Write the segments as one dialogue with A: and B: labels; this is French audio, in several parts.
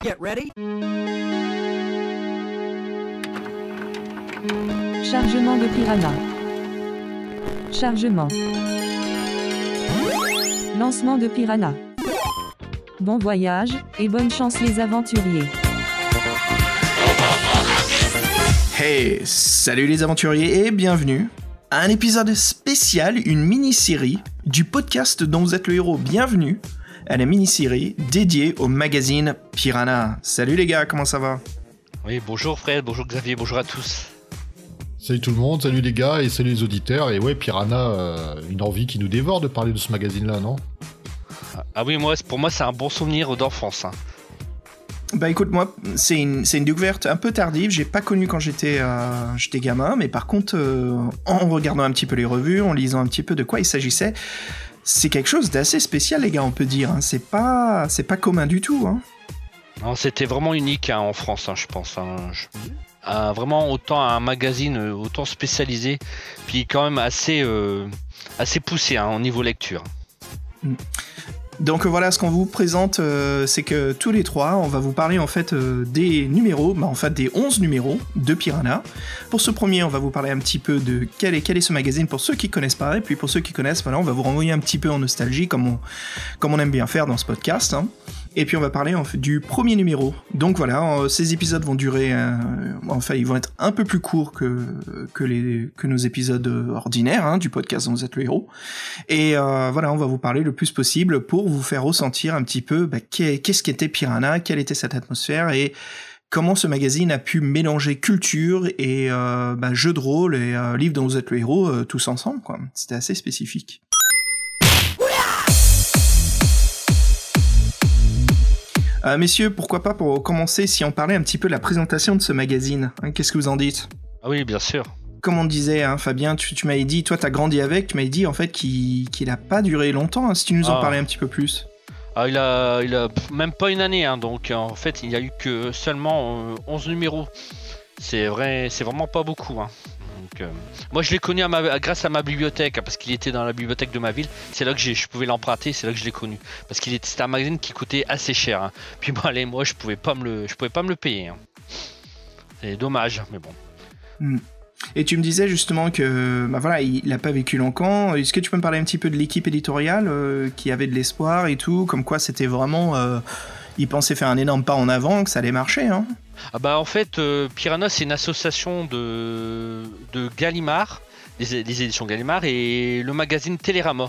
A: Get ready.
B: Chargement de Piranha. Chargement. Lancement de Piranha. Bon voyage, et bonne chance les aventuriers.
C: Hey, salut les aventuriers et bienvenue à un épisode spécial, une mini-série du podcast dont vous êtes le héros. Bienvenue à la mini-série dédiée au magazine Piranha. Salut les gars, comment ça va?
D: Oui, bonjour Fred, bonjour Xavier, bonjour à tous.
E: Salut tout le monde, salut les gars et salut les auditeurs. Et ouais, Piranha, euh, une envie qui nous dévore de parler de ce magazine-là, non?
D: Ah oui, moi, pour moi, c'est un bon souvenir d'enfance. hein.
C: Bah écoute, moi, c'est une, c'est une découverte un peu tardive. J'ai pas connu quand j'étais euh, j'étais gamin, mais par contre, euh, en regardant un petit peu les revues, en lisant un petit peu de quoi il s'agissait, c'est quelque chose d'assez spécial, les gars, on peut dire. hein. C'est pas, c'est pas commun du tout. Hein.
D: Non, C'était vraiment unique hein, en France, hein, je pense. Je- un- vraiment autant un magazine euh, autant spécialisé, puis quand même assez, euh, assez poussé au niveau lecture.
C: Donc euh, voilà, ce qu'on vous présente, euh, c'est que tous les trois, on va vous parler en fait euh, des numéros, bah, en fait des 11 numéros de Piranha. Pour ce premier, on va vous parler un petit peu de quel est, quel est ce magazine pour ceux qui connaissent pas, et puis pour ceux qui connaissent, voilà, on va vous renvoyer un petit peu en nostalgie, comme on, aime bien faire dans ce podcast. hein. Et puis on va parler du premier numéro. Donc voilà, ces épisodes vont durer, euh, enfin ils vont être un peu plus courts que, que, les, que nos épisodes euh, ordinaires hein, du podcast dont vous êtes le héros. Et euh, voilà, on va vous parler le plus possible pour vous faire ressentir un petit peu bah, qu'est- qu'est-ce qu'était Piranha, quelle était cette atmosphère et comment ce magazine a pu mélanger culture et euh, bah, jeux de rôle et livre dont vous êtes le héros tous ensemble. C'était assez spécifique. Euh, messieurs, pourquoi pas pour commencer si on parlait un petit peu de la présentation de ce magazine hein, Qu'est-ce que vous en dites?
D: Ah oui, bien sûr.
C: comme on disait, hein, Fabien, tu, tu m'avais dit, toi t'as grandi avec, tu m'avais dit en fait qu'il qu'il a pas duré longtemps, hein, si tu nous en
D: Ah.
C: parlais un petit peu plus.
D: Ah, il, a, il a même pas une année, donc euh, en fait, il y a eu que seulement euh, 11 numéros. C'est vrai, c'est vraiment pas beaucoup. hein. Euh, moi, je l'ai connu grâce à ma bibliothèque, hein, parce qu'il était dans la bibliothèque de ma ville. C'est là que je pouvais l'emprunter, c'est là que je l'ai connu. Parce était, c'était un magazine qui coûtait assez cher. hein. Puis bon, allez, moi, je pouvais pas me le, pouvais pas me le payer. hein. C'est dommage, mais bon.
C: Et tu me disais justement que, bah voilà, il, il a pas vécu longtemps. Est-ce que tu peux me parler un petit peu de l'équipe éditoriale euh, qui avait de l'espoir et tout, comme quoi c'était vraiment, euh, il pensait faire un énorme pas en avant, que ça allait marcher, hein
D: Ah bah en fait, euh, Piranha c'est une association de, de Gallimard, des, éditions Gallimard et le magazine Télérama.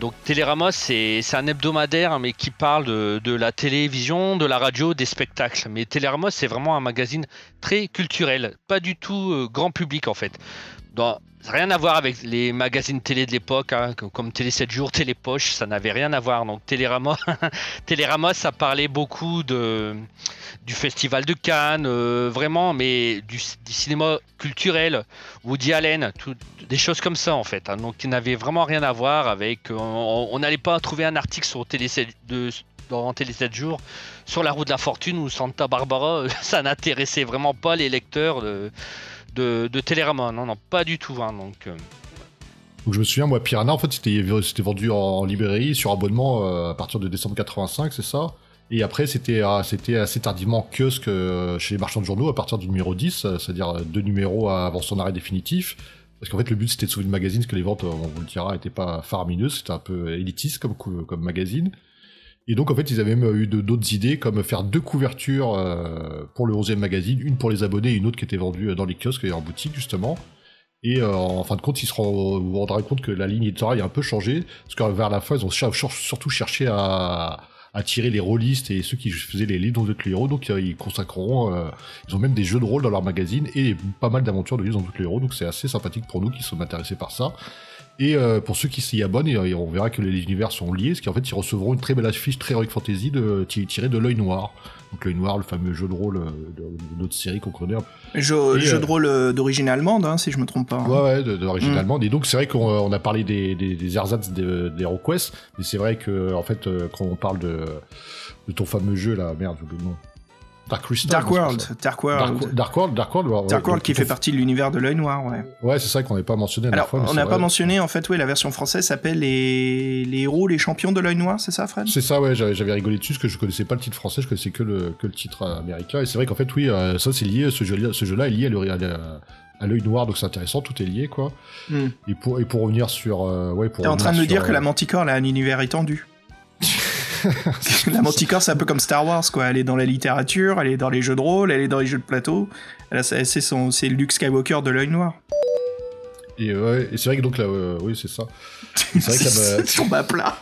D: Donc Télérama c'est un hebdomadaire mais qui parle de, la télévision, de la radio, des spectacles. Mais Télérama c'est vraiment un magazine très culturel, pas du tout euh, grand public en fait. Rien à voir avec les magazines télé de l'époque, hein, comme- Télé 7 jours, Télé Poche, ça n'avait rien à voir. Donc Télérama, Télérama ça parlait beaucoup de, du festival de Cannes, euh, vraiment, mais du, cinéma culturel, Woody Allen, des choses comme ça en fait. hein. donc qui n'avaient vraiment rien à voir avec. euh, on n'allait pas trouver un article sur Télé 7 de, dans Télé 7 jours sur la route de la fortune ou Santa Barbara. ça n'intéressait vraiment pas les lecteurs de, de Télérama. Non, non, pas du tout. hein, donc, euh,
E: Donc je me souviens, moi, Piranha, en fait, c'était vendu en librairie sur abonnement euh, à partir de décembre 85, c'est ça Et après, c'était euh, assez tardivement en kiosque euh, chez les marchands de journaux à partir du numéro 10, euh, c'est-à-dire deux numéros avant son arrêt définitif. Parce qu'en fait, le but, c'était de sauver le magazine, parce que les ventes, on vous le dira, n'étaient pas faramineuses, c'était un peu élitiste comme, comme magazine. Et donc, en fait, ils avaient même eu de- d'autres idées, comme faire deux couvertures euh, pour le 11e magazine, une pour les abonnés et une autre qui était vendue euh, dans les kiosques et en boutique, justement. Et euh, en fin de compte, ils se rend- vous rendrez compte que la ligne éditoriale a un peu changé, parce que vers la fin, ils ont surtout cherché à attirer les rôlistes et ceux qui faisaient les livres dont vous êtes le héros, donc ils consacreront, ils ont même des jeux de rôle dans leur magazine et pas mal d'aventures de livres dont vous êtes le héros, donc c'est assez sympathique pour nous qui sommes intéressés par ça. Et euh, pour ceux qui s'y abonnent, et, euh, on verra que les univers sont liés, parce qu'en fait ils recevront une très belle affiche très heroic fantasy de, ti- tirée de l'œil noir. Donc l'œil noir, le fameux jeu de rôle euh, de, de notre série qu'on connaît
C: Jeu, jeu
E: euh,
C: de rôle euh, d'origine allemande, hein, si je me trompe pas. hein.
E: Ouais, ouais, d'origine
C: Mm.
E: allemande. Et donc, c'est vrai qu'on on a parlé des, des, des ersatz de- des HeroQuest, mais c'est vrai que, en fait, quand on parle de, de ton fameux jeu, là, merde, j'ai oublié le nom. Dark Crystal.
C: World. Dark World.
E: Dark, World, Dark World, ouais,
C: Dark World qui fait partie de l'univers de l'œil noir, ouais.
E: Ouais, c'est ça qu'on n'avait pas mentionné. la
C: Alors,
E: fois,
C: on n'a pas mentionné, en fait, oui, la version française s'appelle les... les héros, les champions de l'œil noir, c'est ça, Fred?
E: C'est ça, ouais, j'avais rigolé dessus parce que je connaissais pas le titre français, je connaissais que le, que le titre euh, américain. Et c'est vrai qu'en fait, oui, euh, ça c'est lié, ce jeu-là ce jeu est lié à l'œil à- à l'œil noir, donc c'est intéressant, tout est lié, quoi.
C: Hmm.
E: Et pour, et pour revenir sur. euh, ouais,
C: T'es en train de me dire que la
E: euh,
C: Manticore a un univers étendu. la Manticore, c'est un peu comme Star Wars, quoi. Elle est dans la littérature, elle est dans les jeux de rôle, elle est dans les jeux de plateau. C'est son- c'est Luke Skywalker de l'œil noir.
E: Et, ouais, et c'est vrai que donc là, euh, oui, c'est ça. C'est vrai que
C: C'est tombe à plat.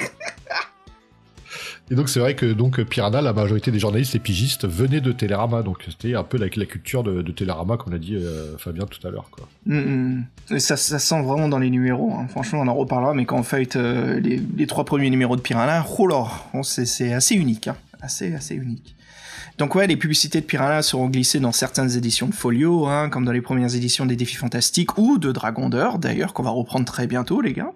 E: Et donc c'est vrai que donc Piranha, la majorité des journalistes et pigistes venaient de Télérama, donc c'était un peu la, la culture de, de Télérama, comme l'a dit euh, Fabien tout à l'heure.
C: Mm, mm. Ça, sent vraiment dans les numéros. hein. Franchement, on en reparlera, mais quand on feuillete euh, les, trois premiers numéros de Piranha, oh c'est assez unique. hein. Assez, assez unique. Donc ouais, les publicités de Piranha seront glissées dans certaines éditions de Folio, hein, comme dans les premières éditions des Défis Fantastiques ou de Dragon d'ailleurs, qu'on va reprendre très bientôt, les gars.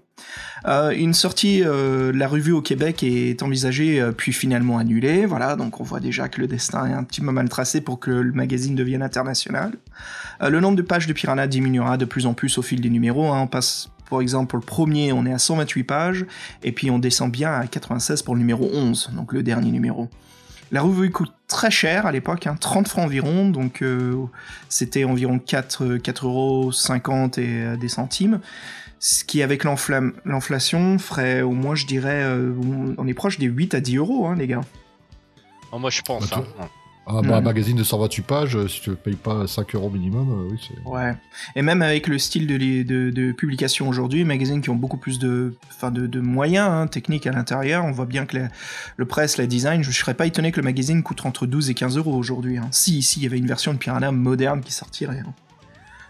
C: Euh, une sortie euh, la revue au Québec est envisagée, euh, puis finalement annulée. Voilà, donc on voit déjà que le destin est un petit peu mal tracé pour que le magazine devienne international. Le nombre de pages de Piranha diminuera de plus en plus au fil des numéros. hein. On passe, pour exemple, pour le premier, on est à 128 pages, et puis on descend bien à 96 pour le numéro 11, donc le dernier numéro. La revue coûte très cher à l'époque, hein, 30 francs environ, donc c'était environ 4, 4 euros 50 et des centimes. Ce qui, avec l'inflation, ferait au moins, je dirais, euh, on est proche des 8 à 10 euros, hein, les gars.
D: Oh, moi, je pense.
E: Bah,
D: hein.
E: Ah, bah, Un magazine de 128 pages, euh, si tu ne payes pas 5 euros minimum, euh, oui, c'est.
C: Ouais. Et même avec le style de, les- de, de publication aujourd'hui, magazines qui ont beaucoup plus de, enfin de, de moyens hein, techniques à l'intérieur, on voit bien que la- le presse, la design, je serais pas étonné que le magazine coûte entre 12 et 15 euros aujourd'hui. hein. Si, si, il y avait une version de Piranha moderne qui sortirait. hein.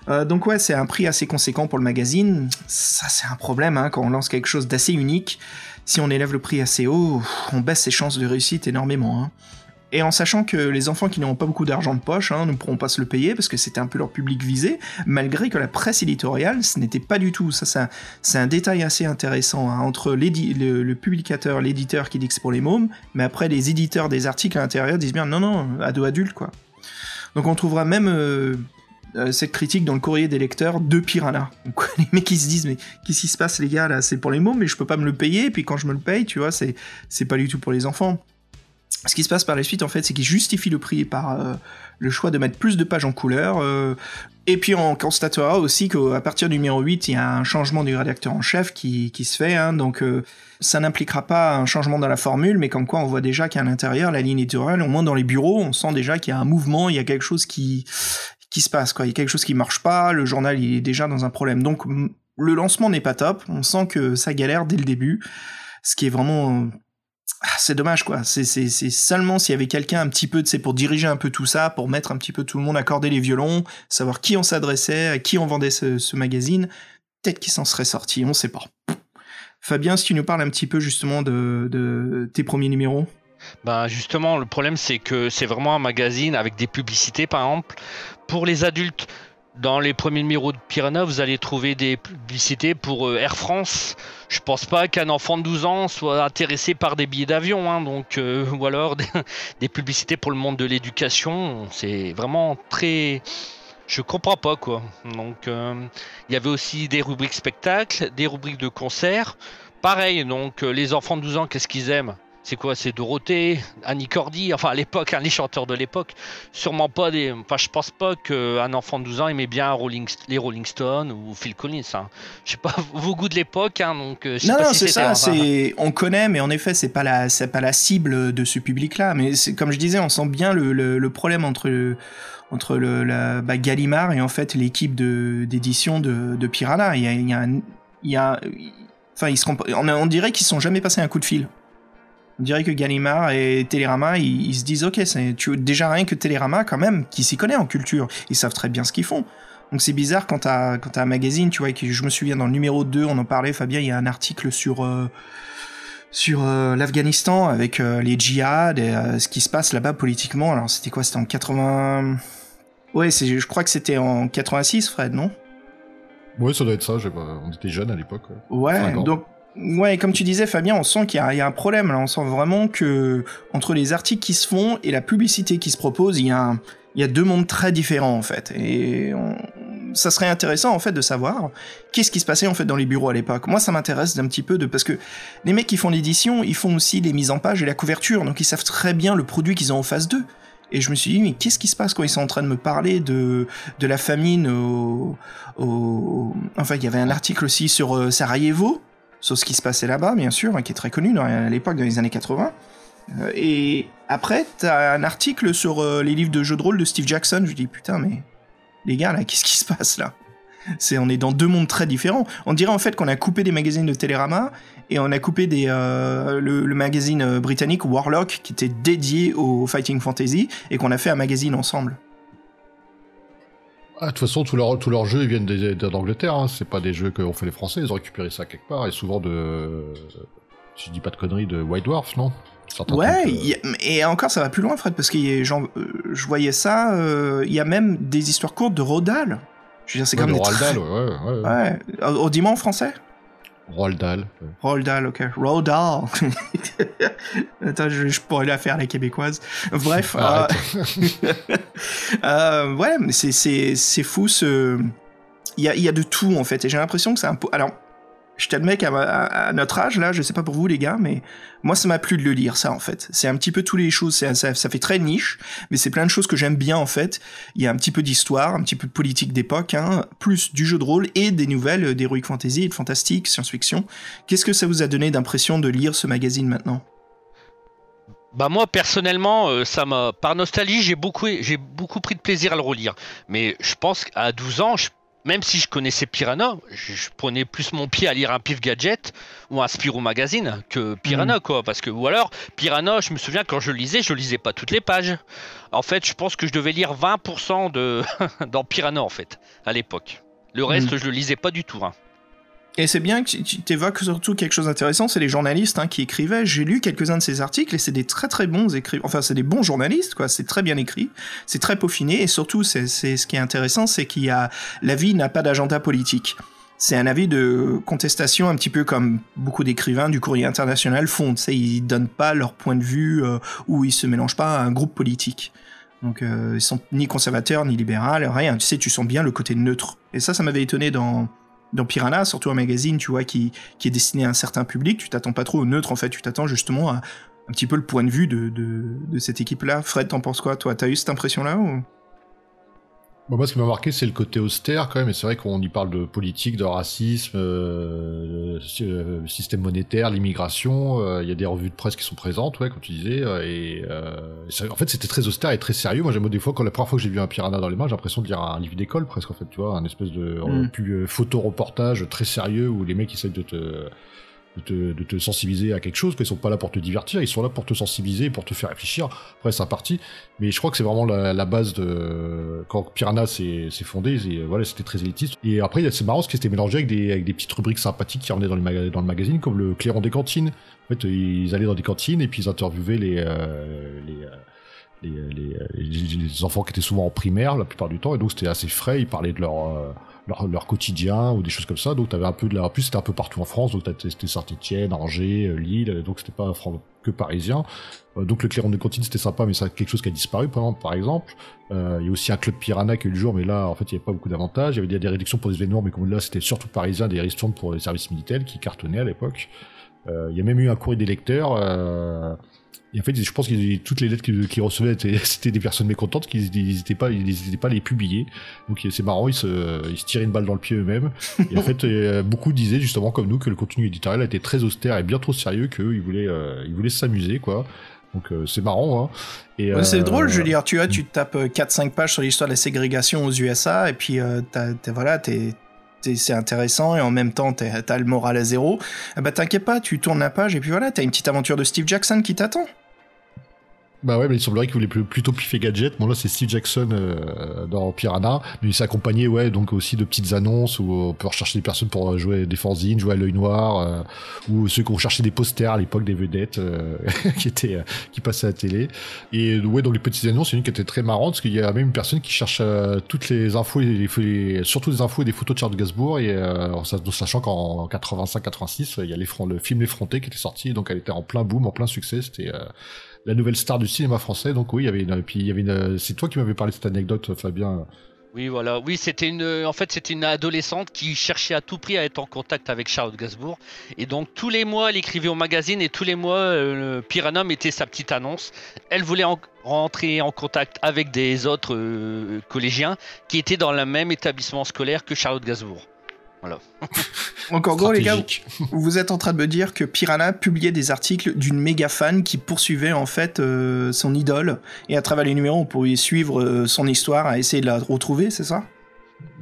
C: Euh, donc ouais, c'est un prix assez conséquent pour le magazine. Ça, c'est un problème hein, quand on lance quelque chose d'assez unique. Si on élève le prix assez haut, on baisse ses chances de réussite énormément. hein. Et en sachant que les enfants qui n'auront pas beaucoup d'argent de poche hein, ne pourront pas se le payer parce que c'était un peu leur public visé, malgré que la presse éditoriale, ce n'était pas du tout. Ça, c'est un, détail assez intéressant entre le, le publicateur, l'éditeur qui dit que c'est pour les mômes, mais après les éditeurs des articles à l'intérieur disent bien non, non, ado adulte quoi. Donc on trouvera même euh, euh, cette critique dans le courrier des lecteurs de Piranha. Donc les mecs qui se disent mais qu'est-ce qui se passe les gars là? C'est pour les mômes mais je peux pas me le payer, et puis quand je me le paye, tu vois, c'est c'est pas du tout pour les enfants. Ce qui se passe par la suite, en fait, c'est qu'ils justifient le prix par euh, le choix de mettre plus de pages en couleur. euh, et puis on constatera aussi qu'à partir du numéro 8, il y a un changement du rédacteur en chef qui, qui se fait. hein, donc ça n'impliquera pas un changement dans la formule, mais comme quoi on voit déjà qu'à l'intérieur, la ligne éditoriale, au moins dans les bureaux, on sent déjà qu'il y a un mouvement, il y a quelque chose qui, qui se passe. Quoi. Il y a quelque chose qui marche pas, le journal il est déjà dans un problème. Donc le lancement n'est pas top, on sent que ça galère dès le début, ce qui est vraiment ah, c'est dommage quoi. C'est, c'est, c'est seulement s'il y avait quelqu'un un petit peu, sais, pour diriger un peu tout ça, pour mettre un petit peu tout le monde, accorder les violons, savoir qui on s'adressait, à qui on vendait ce, ce magazine, peut-être qu'il s'en serait sorti, on sait pas. Fabien, si tu nous parles un petit peu justement de, de tes premiers numéros.
D: Ben justement, le problème c'est que c'est vraiment un magazine avec des publicités par exemple. Pour les adultes, dans les premiers numéros de Piranha, vous allez trouver des publicités pour euh, Air France. Je pense pas qu'un enfant de 12 ans soit intéressé par des billets d'avion, hein, donc euh, ou alors des, publicités pour le monde de l'éducation. C'est vraiment très je comprends pas quoi. Donc euh, il y avait aussi des rubriques spectacles, des rubriques de concerts. Pareil, donc les enfants de 12 ans, qu'est-ce qu'ils aiment? C'est quoi C'est Dorothée, Annie Cordy, enfin à l'époque, hein, les chanteurs de l'époque. Sûrement pas des. Enfin, je pense pas qu'un enfant de 12 ans aimait bien Rolling... les Rolling Stones ou Phil Collins. Hein. Je sais pas vos goûts de l'époque, hein, donc. euh, je sais
C: Non,
D: pas
C: non,
D: si
C: c'est ça. C'est, on connaît, mais en effet, c'est pas la, c'est pas la cible de ce public-là. Mais comme je disais, on sent bien le, le, le problème entre le, entre le, la, bah, Gallimard et en fait l'équipe d'édition de, de Piranha. Il y a, il y a, un- il y a, enfin, ils se comp- on, on dirait qu'ils sont jamais passé un coup de fil. On dirait que Gallimard et Télérama, ils, ils se disent, ok, c'est déjà rien que Télérama quand même, qui s'y connaît en culture, ils savent très bien ce qu'ils font. Donc c'est bizarre quand t'as quand un magazine, tu vois, qui, je me souviens dans le numéro 2, on en parlait, Fabien, il y a un article sur euh, sur euh, l'Afghanistan avec euh, les djihad et ce qui se passe là-bas politiquement. Alors c'était quoi? C'était en 80 Ouais, je crois que c'était en 86 Fred, non?
E: Ouais, ça doit être ça, pas- on était jeunes à l'époque. ouais.
C: Ouais, donc Ouais, comme tu disais, Fabien, on sent qu'il y, a un problème. Là. On sent vraiment que entre les articles qui se font et la publicité qui se propose, il y a, deux mondes très différents en fait. Et ça serait intéressant en fait de savoir qu'est-ce qui se passait en fait dans les bureaux à l'époque. Moi, ça m'intéresse d'un petit peu de parce que les mecs qui font l'édition, ils font aussi les mises en page et la couverture, donc ils savent très bien le produit qu'ils ont en face d'eux. Et je me suis dit, mais qu'est-ce qui se passe quand ils sont en train de me parler de, de la famine au, au... Enfin, il y avait un article aussi sur euh, Sarajevo, sur ce qui se passait là-bas, bien sûr, hein, qui est très connu à l'époque, dans les années 80. Euh, et après, t'as un article sur euh, les livres de jeux de rôle de Steve Jackson. Je dis putain, mais les gars, là, qu'est-ce qui se passe là? C'est on est dans deux mondes très différents. On dirait en fait qu'on a coupé des magazines de Télérama et on a coupé des, euh, le, magazine britannique Warlock qui était dédié au fighting fantasy et qu'on a fait un magazine ensemble.
E: Ah, de toute façon, tous leurs tous leurs jeux ils viennent d'Angleterre. Hein. C'est pas des jeux qu'ont fait les Français. Ils ont récupéré ça quelque part et souvent de, si je dis pas de conneries, de White Dwarf, non?
C: Ouais, et encore ça va plus loin, Fred, parce que euh, je voyais ça. Euh, il y a même des histoires courtes de Rodal.
E: Je veux dire, c'est comme des. Dahl, ouais,
C: ouais, ouais. Au, dimanche en français
E: Roald Dahl.
C: Roald Dahl, ok. Roald Dahl. Attends, je, pourrais la faire, la québécoise. Bref. euh, euh, ouais, mais c'est fou ce. Il y a, y a de tout en fait, et j'ai l'impression que c'est un peu. Alors, je t'admets qu'à à notre âge, là, je sais pas pour vous les gars, mais moi ça m'a plu de le lire, ça en fait. C'est un petit peu tous les choses, ça, ça, fait très niche, mais c'est plein de choses que j'aime bien en fait. Il y a un petit peu d'histoire, un petit peu de politique d'époque, hein, plus du jeu de rôle et des nouvelles euh, d'heroic fantasy, de fantastique, science-fiction. Qu'est-ce que ça vous a donné d'impression de lire ce magazine maintenant?
D: Bah moi personnellement, euh, ça m'a par nostalgie, j'ai beaucoup j'ai beaucoup pris de plaisir à le relire. Mais je pense qu'à 12 ans, je même si je connaissais Piranha, je, prenais plus mon pied à lire un Pif Gadget ou un Spirou Magazine que Piranha, mm. quoi. Parce que, ou alors, Piranha, je me souviens quand je lisais, je lisais pas toutes les pages. En fait, je pense que je devais lire 20% de... dans Piranha, en fait, à l'époque. Le reste, mm. je le lisais pas du tout. Hein.
C: Et c'est bien que tu évoques surtout quelque chose d'intéressant, c'est les journalistes hein, qui écrivaient. J'ai lu quelques-uns de ces articles et c'est des très très bons écrivains. Enfin, c'est des bons journalistes, quoi. C'est très bien écrit, c'est très peaufiné et surtout, c'est ce qui est intéressant, c'est qu'il y a la vie n'a pas d'agenda politique. C'est un avis de contestation un petit peu comme beaucoup d'écrivains du courrier international font. Tu sais, ils donnent pas leur point de vue euh, ou ils se mélangent pas à un groupe politique. Donc euh, ils sont ni conservateurs ni libéraux, rien. Tu sais, tu sens bien le côté neutre. Et ça, ça m'avait étonné dans dans Piranha, surtout un magazine, tu vois, qui, est destiné à un certain public, tu t'attends pas trop au neutre, en fait, tu t'attends justement à un petit peu le point de vue de, cette équipe-là. Fred, t'en penses quoi, toi? T'as eu cette impression-là
E: moi, ce qui m'a marqué, c'est le côté austère quand même. Et c'est vrai qu'on y parle de politique, de racisme, euh, euh système monétaire, l'immigration. Euh, il y a des revues de presse qui sont présentes, ouais, comme tu disais. Euh, et en fait, c'était très austère et très sérieux. Moi, j'aime des fois, quand la première fois que j'ai vu un piranha dans les mains, j'ai l'impression de lire un livre d'école presque, en fait, tu vois, un espèce de mm. plus photo-reportage très sérieux où les mecs essayent de te de te, sensibiliser à quelque chose, qu'ils sont pas là pour te divertir, ils sont là pour te sensibiliser, pour te faire réfléchir. Après, c'est un parti, mais je crois que c'est vraiment la, base de quand Piranha s'est fondé, c'était très élitiste. Et après, c'est marrant ce qui s'était mélangé avec des, avec des petites rubriques sympathiques qui revenaient dans le, magazine, comme le clairon des cantines. En fait, ils allaient dans des cantines et puis ils interviewaient les, euh, euh, les, enfants qui étaient souvent en primaire la plupart du temps et donc c'était assez frais ils parlaient de leur euh, leur, quotidien ou des choses comme ça. Donc tu avais un peu de la... En plus c'était un peu partout en France, donc c'était Saint-Etienne, Angers, euh, Lille, donc c'était pas que parisien. Euh, donc le Clairon de Cantine c'était sympa, mais c'est quelque chose qui a disparu par exemple. Euh, il y a aussi un club Piranha qui a eu le jour, mais là en fait il n'y avait pas beaucoup d'avantages. Il y avait des, réductions pour les événements, mais comme là c'était surtout parisien, des réductions pour les services militaires qui cartonnaient à l'époque. il y a même eu un courrier des lecteurs. Et en fait, je pense que toutes les lettres qu'ils recevaient, c'était des personnes mécontentes qui n'hésitaient pas, ils pas à les publier. Donc c'est marrant, ils se, ils se tiraient une balle dans le pied eux-mêmes. Et en fait, euh, beaucoup disaient justement comme nous que le contenu éditorial était très austère et bien trop sérieux qu'eux, ils voulaient, euh, ils voulaient s'amuser, quoi. Donc euh, c'est marrant. Hein.
C: Et, c'est drôle, je veux dire, tu vois, tu tapes 4-5 pages sur l'histoire de la ségrégation aux USA, et puis voilà, t'es c'est intéressant et en même temps t'as le moral à zéro, bah t'inquiète pas, tu tournes la page et puis voilà, t'as une petite aventure de Steve Jackson qui t'attend.
E: Bah ouais, mais il semblerait qu'il voulait plutôt piffer gadget. Bon là, c'est Steve Jackson euh, dans Piranha, mais il s'accompagnait ouais donc aussi de petites annonces où on peut rechercher des personnes pour jouer des fanzines, jouer à l'œil noir, euh, ou ceux qui ont cherché des posters à l'époque des vedettes euh, qui étaient qui passaient à la télé. Et ouais, dans les petites annonces, a une qui était très marrante parce qu'il y a même une personne qui cherche toutes les infos, et surtout des infos et des photos de Charles Gasbourg, et sachant qu'en 85-86, il y a les, le film L'Effronté qui était sorti, donc elle était en plein boom, en plein succès. C'était la nouvelle star du cinéma français. Donc oui, il y avait une, puis il y avait une, c'est toi qui m'avais parlé de cette anecdote, Fabien.
D: Oui, voilà. Oui, c'était une, en fait, une adolescente qui cherchait à tout prix à être en contact avec Charlotte Gasbourg. Et donc, tous les mois, elle écrivait au magazine et tous les mois, euh, Piranha mettait sa petite annonce. Elle voulait rentrer en contact avec des autres euh, collégiens qui étaient dans le même établissement scolaire que Charlotte Gasbourg. Voilà.
C: Encore gros, les gars, vous êtes en train de me dire que Piranha publiait des articles d'une méga fan qui poursuivait en fait euh, son idole, et à travers les numéros, on pouvait suivre euh, son histoire, à essayer de la retrouver, c'est ça?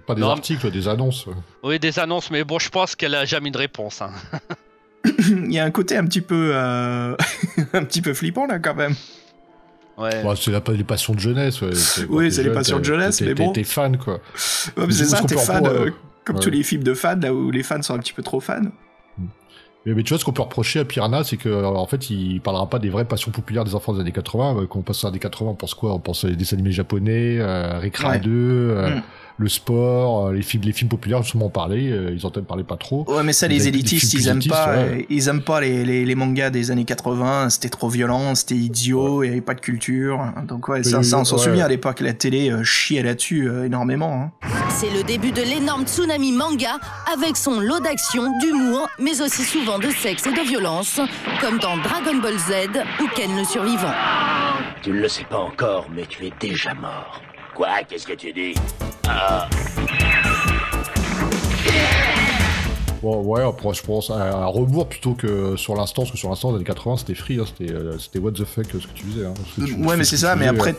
E: Pas des articles, des annonces.
D: Oui, des annonces, mais bon, je pense qu'elle a jamais de réponse. Hein.
C: Il y a un côté un petit peu, euh, un petit peu flippant là, quand même.
E: Ouais. C'est les passions de jeunesse.
C: oui, c'est les passions de jeunesse, mais bon.
E: T'es fan, quoi.
C: c'est ça, t'es fan. Comme tous les films de fans, là où les fans sont un petit peu trop fans.
E: Mais, tu vois, ce qu'on peut reprocher à Piranha, c'est qu'en fait, il parlera pas des vraies passions populaires des enfants des années 80. Quand on passe aux années 80, on pense quoi? On pense aux dessins animés japonais, euh, Rick 2, le sport, euh, les films, les films populaires, justement, en parler, euh, ils entendent parler pas trop.
C: Ouais, mais ça, les, élitistes, ils aiment pas, ils aiment pas les, les, les, mangas des années 80, c'était trop violent, c'était idiot, il y avait pas de culture. Donc ouais, ça, ça, on s'en souvient à l'époque, la télé euh, chiait là-dessus énormément. Hein.
A: C'est le début de l'énorme tsunami manga, avec son lot d'action, d'humour, mais aussi souvent de sexe et de violence, comme dans Dragon Ball Z ou Ken le Survivant.
F: Tu ne le sais pas encore, mais tu es déjà mort. Quoi? Qu'est-ce que tu dis? Ah.
E: Bon, ouais, après, je pense à, rebours plutôt que sur l'instant, parce que sur l'instant, dans les 80, c'était free, hein, c'était, euh, c'était what the fuck ce que tu faisais. Hein,
C: ouais, mais c'est ça, mais après,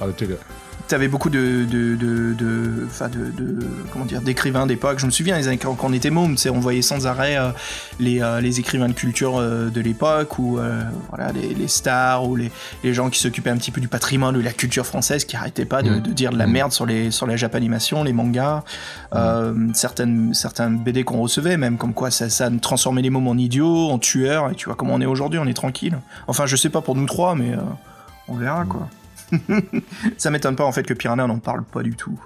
C: t'avais beaucoup de de de, de, de, comment dire d'écrivains d'époque. Je me souviens quand, on était môme, on voyait sans arrêt euh, les, euh, les écrivains de culture euh, de l'époque ou voilà les, les, stars ou les, les gens qui s'occupaient un petit peu du patrimoine ou de la culture française qui arrêtaient pas de, mmh. dire de la mmh. merde sur les sur la japanimation, les mangas, mmh. certaines certains BD qu'on recevait même comme quoi ça ça transformait les mômes en idiots, en tueurs et tu vois comment on est aujourd'hui, on est tranquille. Enfin, je sais pas pour nous trois mais on verra quoi. ça m'étonne pas en fait que Piranha n'en parle pas du tout.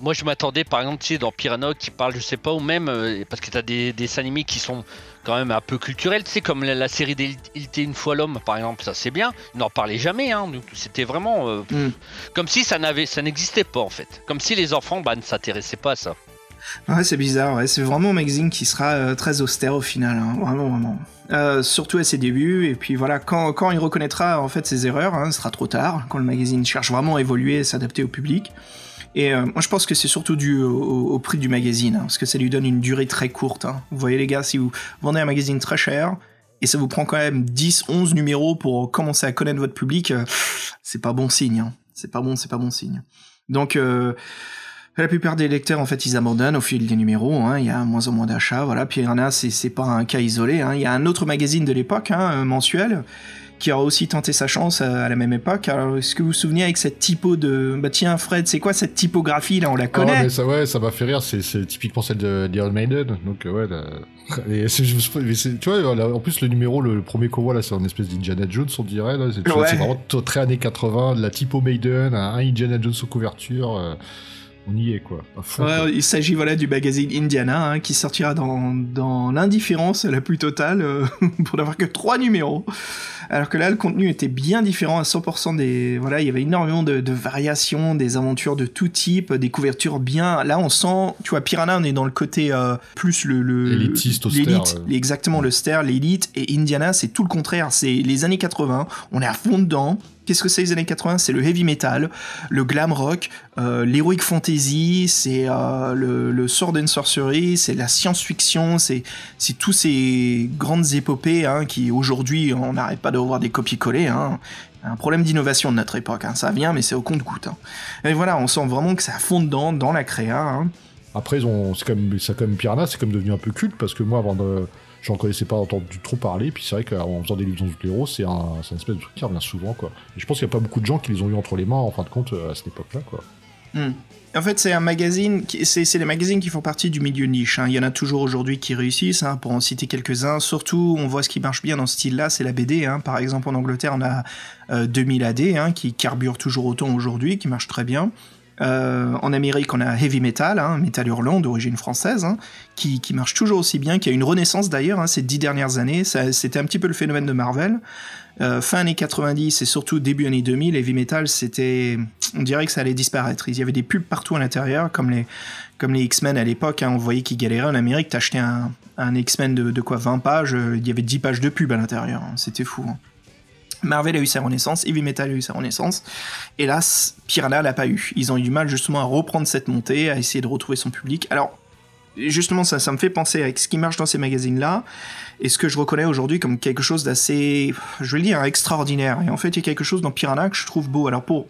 D: Moi je m'attendais par exemple tu sais, dans Piranha qui parle je sais pas ou même euh, parce que t'as des, des animés qui sont quand même un peu culturels tu sais comme la, série d'Il était une fois l'homme par exemple ça c'est bien ils n'en parlaient jamais hein, c'était vraiment euh, hmm. comme si ça n'avait ça n'existait pas en fait comme si les enfants bah, ne s'intéressaient pas à ça
C: Ouais, c'est bizarre, ouais. c'est vraiment un magazine qui sera euh, très austère au final, hein. vraiment, vraiment. Euh, surtout à ses débuts, et puis voilà, quand, quand il reconnaîtra en fait ses erreurs, hein, ce sera trop tard, quand le magazine cherche vraiment à évoluer et s'adapter au public. Et euh, moi je pense que c'est surtout dû au, prix du magazine, hein, parce que ça lui donne une durée très courte. Vous voyez les gars, si vous vendez un magazine très cher, et ça vous prend quand même 10, 11 numéros pour commencer à connaître votre public, c'est pas bon signe. C'est pas bon, c'est pas bon signe. Donc... la plupart des lecteurs, en fait, ils abandonnent au fil des numéros. Hein. Il y a moins en moins d'achats. Voilà. Piranha, c'est c'est pas un cas isolé. Hein. Il y a un autre magazine de l'époque, hein, mensuel, qui a aussi tenté sa chance à, la même époque. Alors, est-ce que vous vous souvenez avec cette typo de... Bah tiens, Fred, c'est quoi cette typographie, là? On la ah, connaît
E: mais ça, ouais, ça m'a fait rire. C'est typiquement celle de Iron Maiden. Donc, euh, ouais... tu vois, en plus, le numéro, le, premier qu'on voit, là, c'est une espèce d'Indiana Jones, on dirait. C'est vraiment très années 80, de la typo Maiden, un Indiana Jones sous couverture... Euh, on y est quoi.
C: il s'agit voilà du magazine Indiana hein, qui sortira dans, dans l'indifférence la plus totale euh, pour n'avoir que trois numéros. Alors que là, le contenu était bien différent à 100% des. Voilà, il y avait énormément de, variations, des aventures de tout type, des couvertures bien. Là, on sent, tu vois, Piranha, on est dans le côté euh, plus le.
E: L'élitiste l'élite,
C: exactement, le ster, l'élite. Et Indiana, c'est tout le contraire. C'est les années 80. On est à fond dedans. Qu'est-ce que c'est les années 80 C'est le heavy metal, le glam rock, euh, l'heroic fantasy, c'est euh, le, sword and sorcery, c'est la science-fiction, c'est tous ces grandes épopées hein, qui aujourd'hui on n'arrête pas de voir des copies-collées. Hein. Un problème d'innovation de notre époque, hein. ça vient mais c'est au compte-goutte. Hein. Et voilà, on sent vraiment que ça fond dedans dans la créa.
E: Après, c'est comme, ça comme Piranha, c'est comme devenu un peu culte parce que moi, avant de j'en connaissais pas entendu trop parler. Puis c'est vrai qu'en faisant des livres dans héros, c'est un, une espèce de truc qui revient souvent, quoi. Et je pense qu'il n'y a pas beaucoup de gens qui les ont eu entre les mains, en fin de compte, euh, à cette époque-là, quoi.
C: Hmm. En fait, c'est un magazine, c'est les magazines qui font partie du milieu niche. hein. Il y en a toujours aujourd'hui qui réussissent, hein, pour en citer quelques-uns. Surtout, on voit ce qui marche bien dans ce style-là, c'est la BD. hein. Par exemple, en Angleterre, on a euh, 2000 AD, hein, qui carbure toujours autant aujourd'hui, qui marche très bien. Euh, en Amérique, on a Heavy Metal, hein, Metal Hurlant d'origine française, qui, marche toujours aussi bien, qui a une renaissance d'ailleurs ces dix dernières années. C'était un petit peu le phénomène de Marvel. Euh, fin années 90 et surtout début années 2000, Heavy Metal, c'était, on dirait que ça allait disparaître. Il y avait des pubs partout à l'intérieur, comme les, comme les X-Men à l'époque. hein, on voyait qu'ils galéraient en Amérique. T'achetais un, un X-Men de, quoi 20 pages, euh, il y avait 10 pages de pub à l'intérieur. hein, C'était fou. hein. Marvel a eu sa renaissance, Heavy Metal a eu sa renaissance. Hélas, Piranha l'a pas eu. Ils ont eu du mal justement à reprendre cette montée, à essayer de retrouver son public. Alors, justement, ça, ça me fait penser avec ce qui marche dans ces magazines-là, et ce que je reconnais aujourd'hui comme quelque chose d'assez, je vais le dire, extraordinaire. Et en fait, il y a quelque chose dans Piranha que je trouve beau. Alors, pour,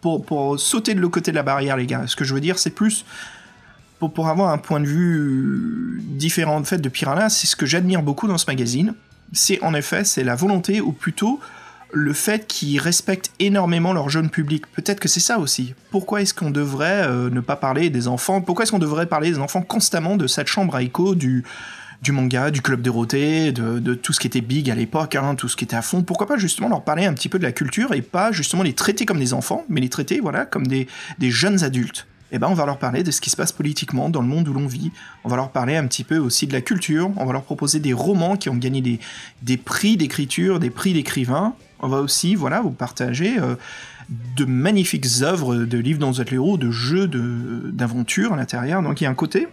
C: pour, pour sauter de l'autre côté de la barrière, les gars, ce que je veux dire, c'est plus pour, pour avoir un point de vue différent en fait de Piranha, c'est ce que j'admire beaucoup dans ce magazine. C'est en effet, c'est la volonté, ou plutôt le fait qu'ils respectent énormément leur jeune public. Peut-être que c'est ça aussi. Pourquoi est-ce qu'on devrait euh, ne pas parler des enfants? Pourquoi est-ce qu'on devrait parler des enfants constamment de cette chambre à écho du, du manga, du club Dorothée, de, de tout ce qui était big à l'époque, hein, tout ce qui était à fond Pourquoi pas justement leur parler un petit peu de la culture et pas justement les traiter comme des enfants, mais les traiter voilà comme des, jeunes adultes eh ben, on va leur parler de ce qui se passe politiquement dans le monde où l'on vit. On va leur parler un petit peu aussi de la culture. On va leur proposer des romans qui ont gagné des, prix d'écriture, des prix d'écrivains. On va aussi, voilà, vous partager euh, de magnifiques œuvres de livres dans votre héros, de jeux de- d'aventure à l'intérieur. Donc il y a un côté,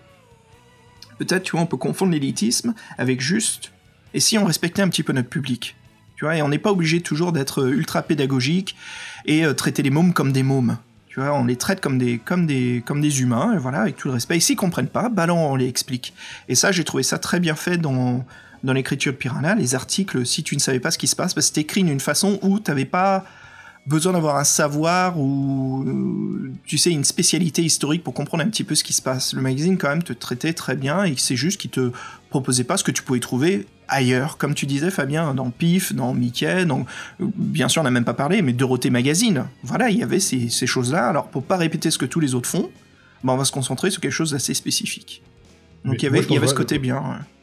C: peut-être, tu vois, on peut confondre l'élitisme avec juste, et si on respectait un petit peu notre public tu vois, et on n'est pas obligé toujours d'être euh, ultra pédagogique et euh, traiter les mômes comme des mômes. Tu vois, on les traite comme des, comme des, comme des humains, et voilà, avec tout le respect. Et s'ils comprennent pas, bah on les explique. Et ça, j'ai trouvé ça très bien fait dans, dans l'écriture de Piranha. Les articles, si tu ne savais pas ce qui se passe, bah, c'était écrit d'une façon où tu n'avais pas besoin d'avoir un savoir ou, tu sais, une spécialité historique pour comprendre un petit peu ce qui se passe. Le magazine, quand même, te traitait très bien et c'est juste qu'il te proposait pas ce que tu pouvais trouver ailleurs. Comme tu disais, Fabien, dans Pif, dans Mickey, dans, bien sûr, on n'a même pas parlé, mais Dorothée Magazine. Voilà, il y avait ces, ces choses-là. Alors, pour pas répéter ce que tous les autres font, bah, on va se concentrer sur quelque chose d'assez spécifique. Donc, il y avait, il y ce côté bien. ouais.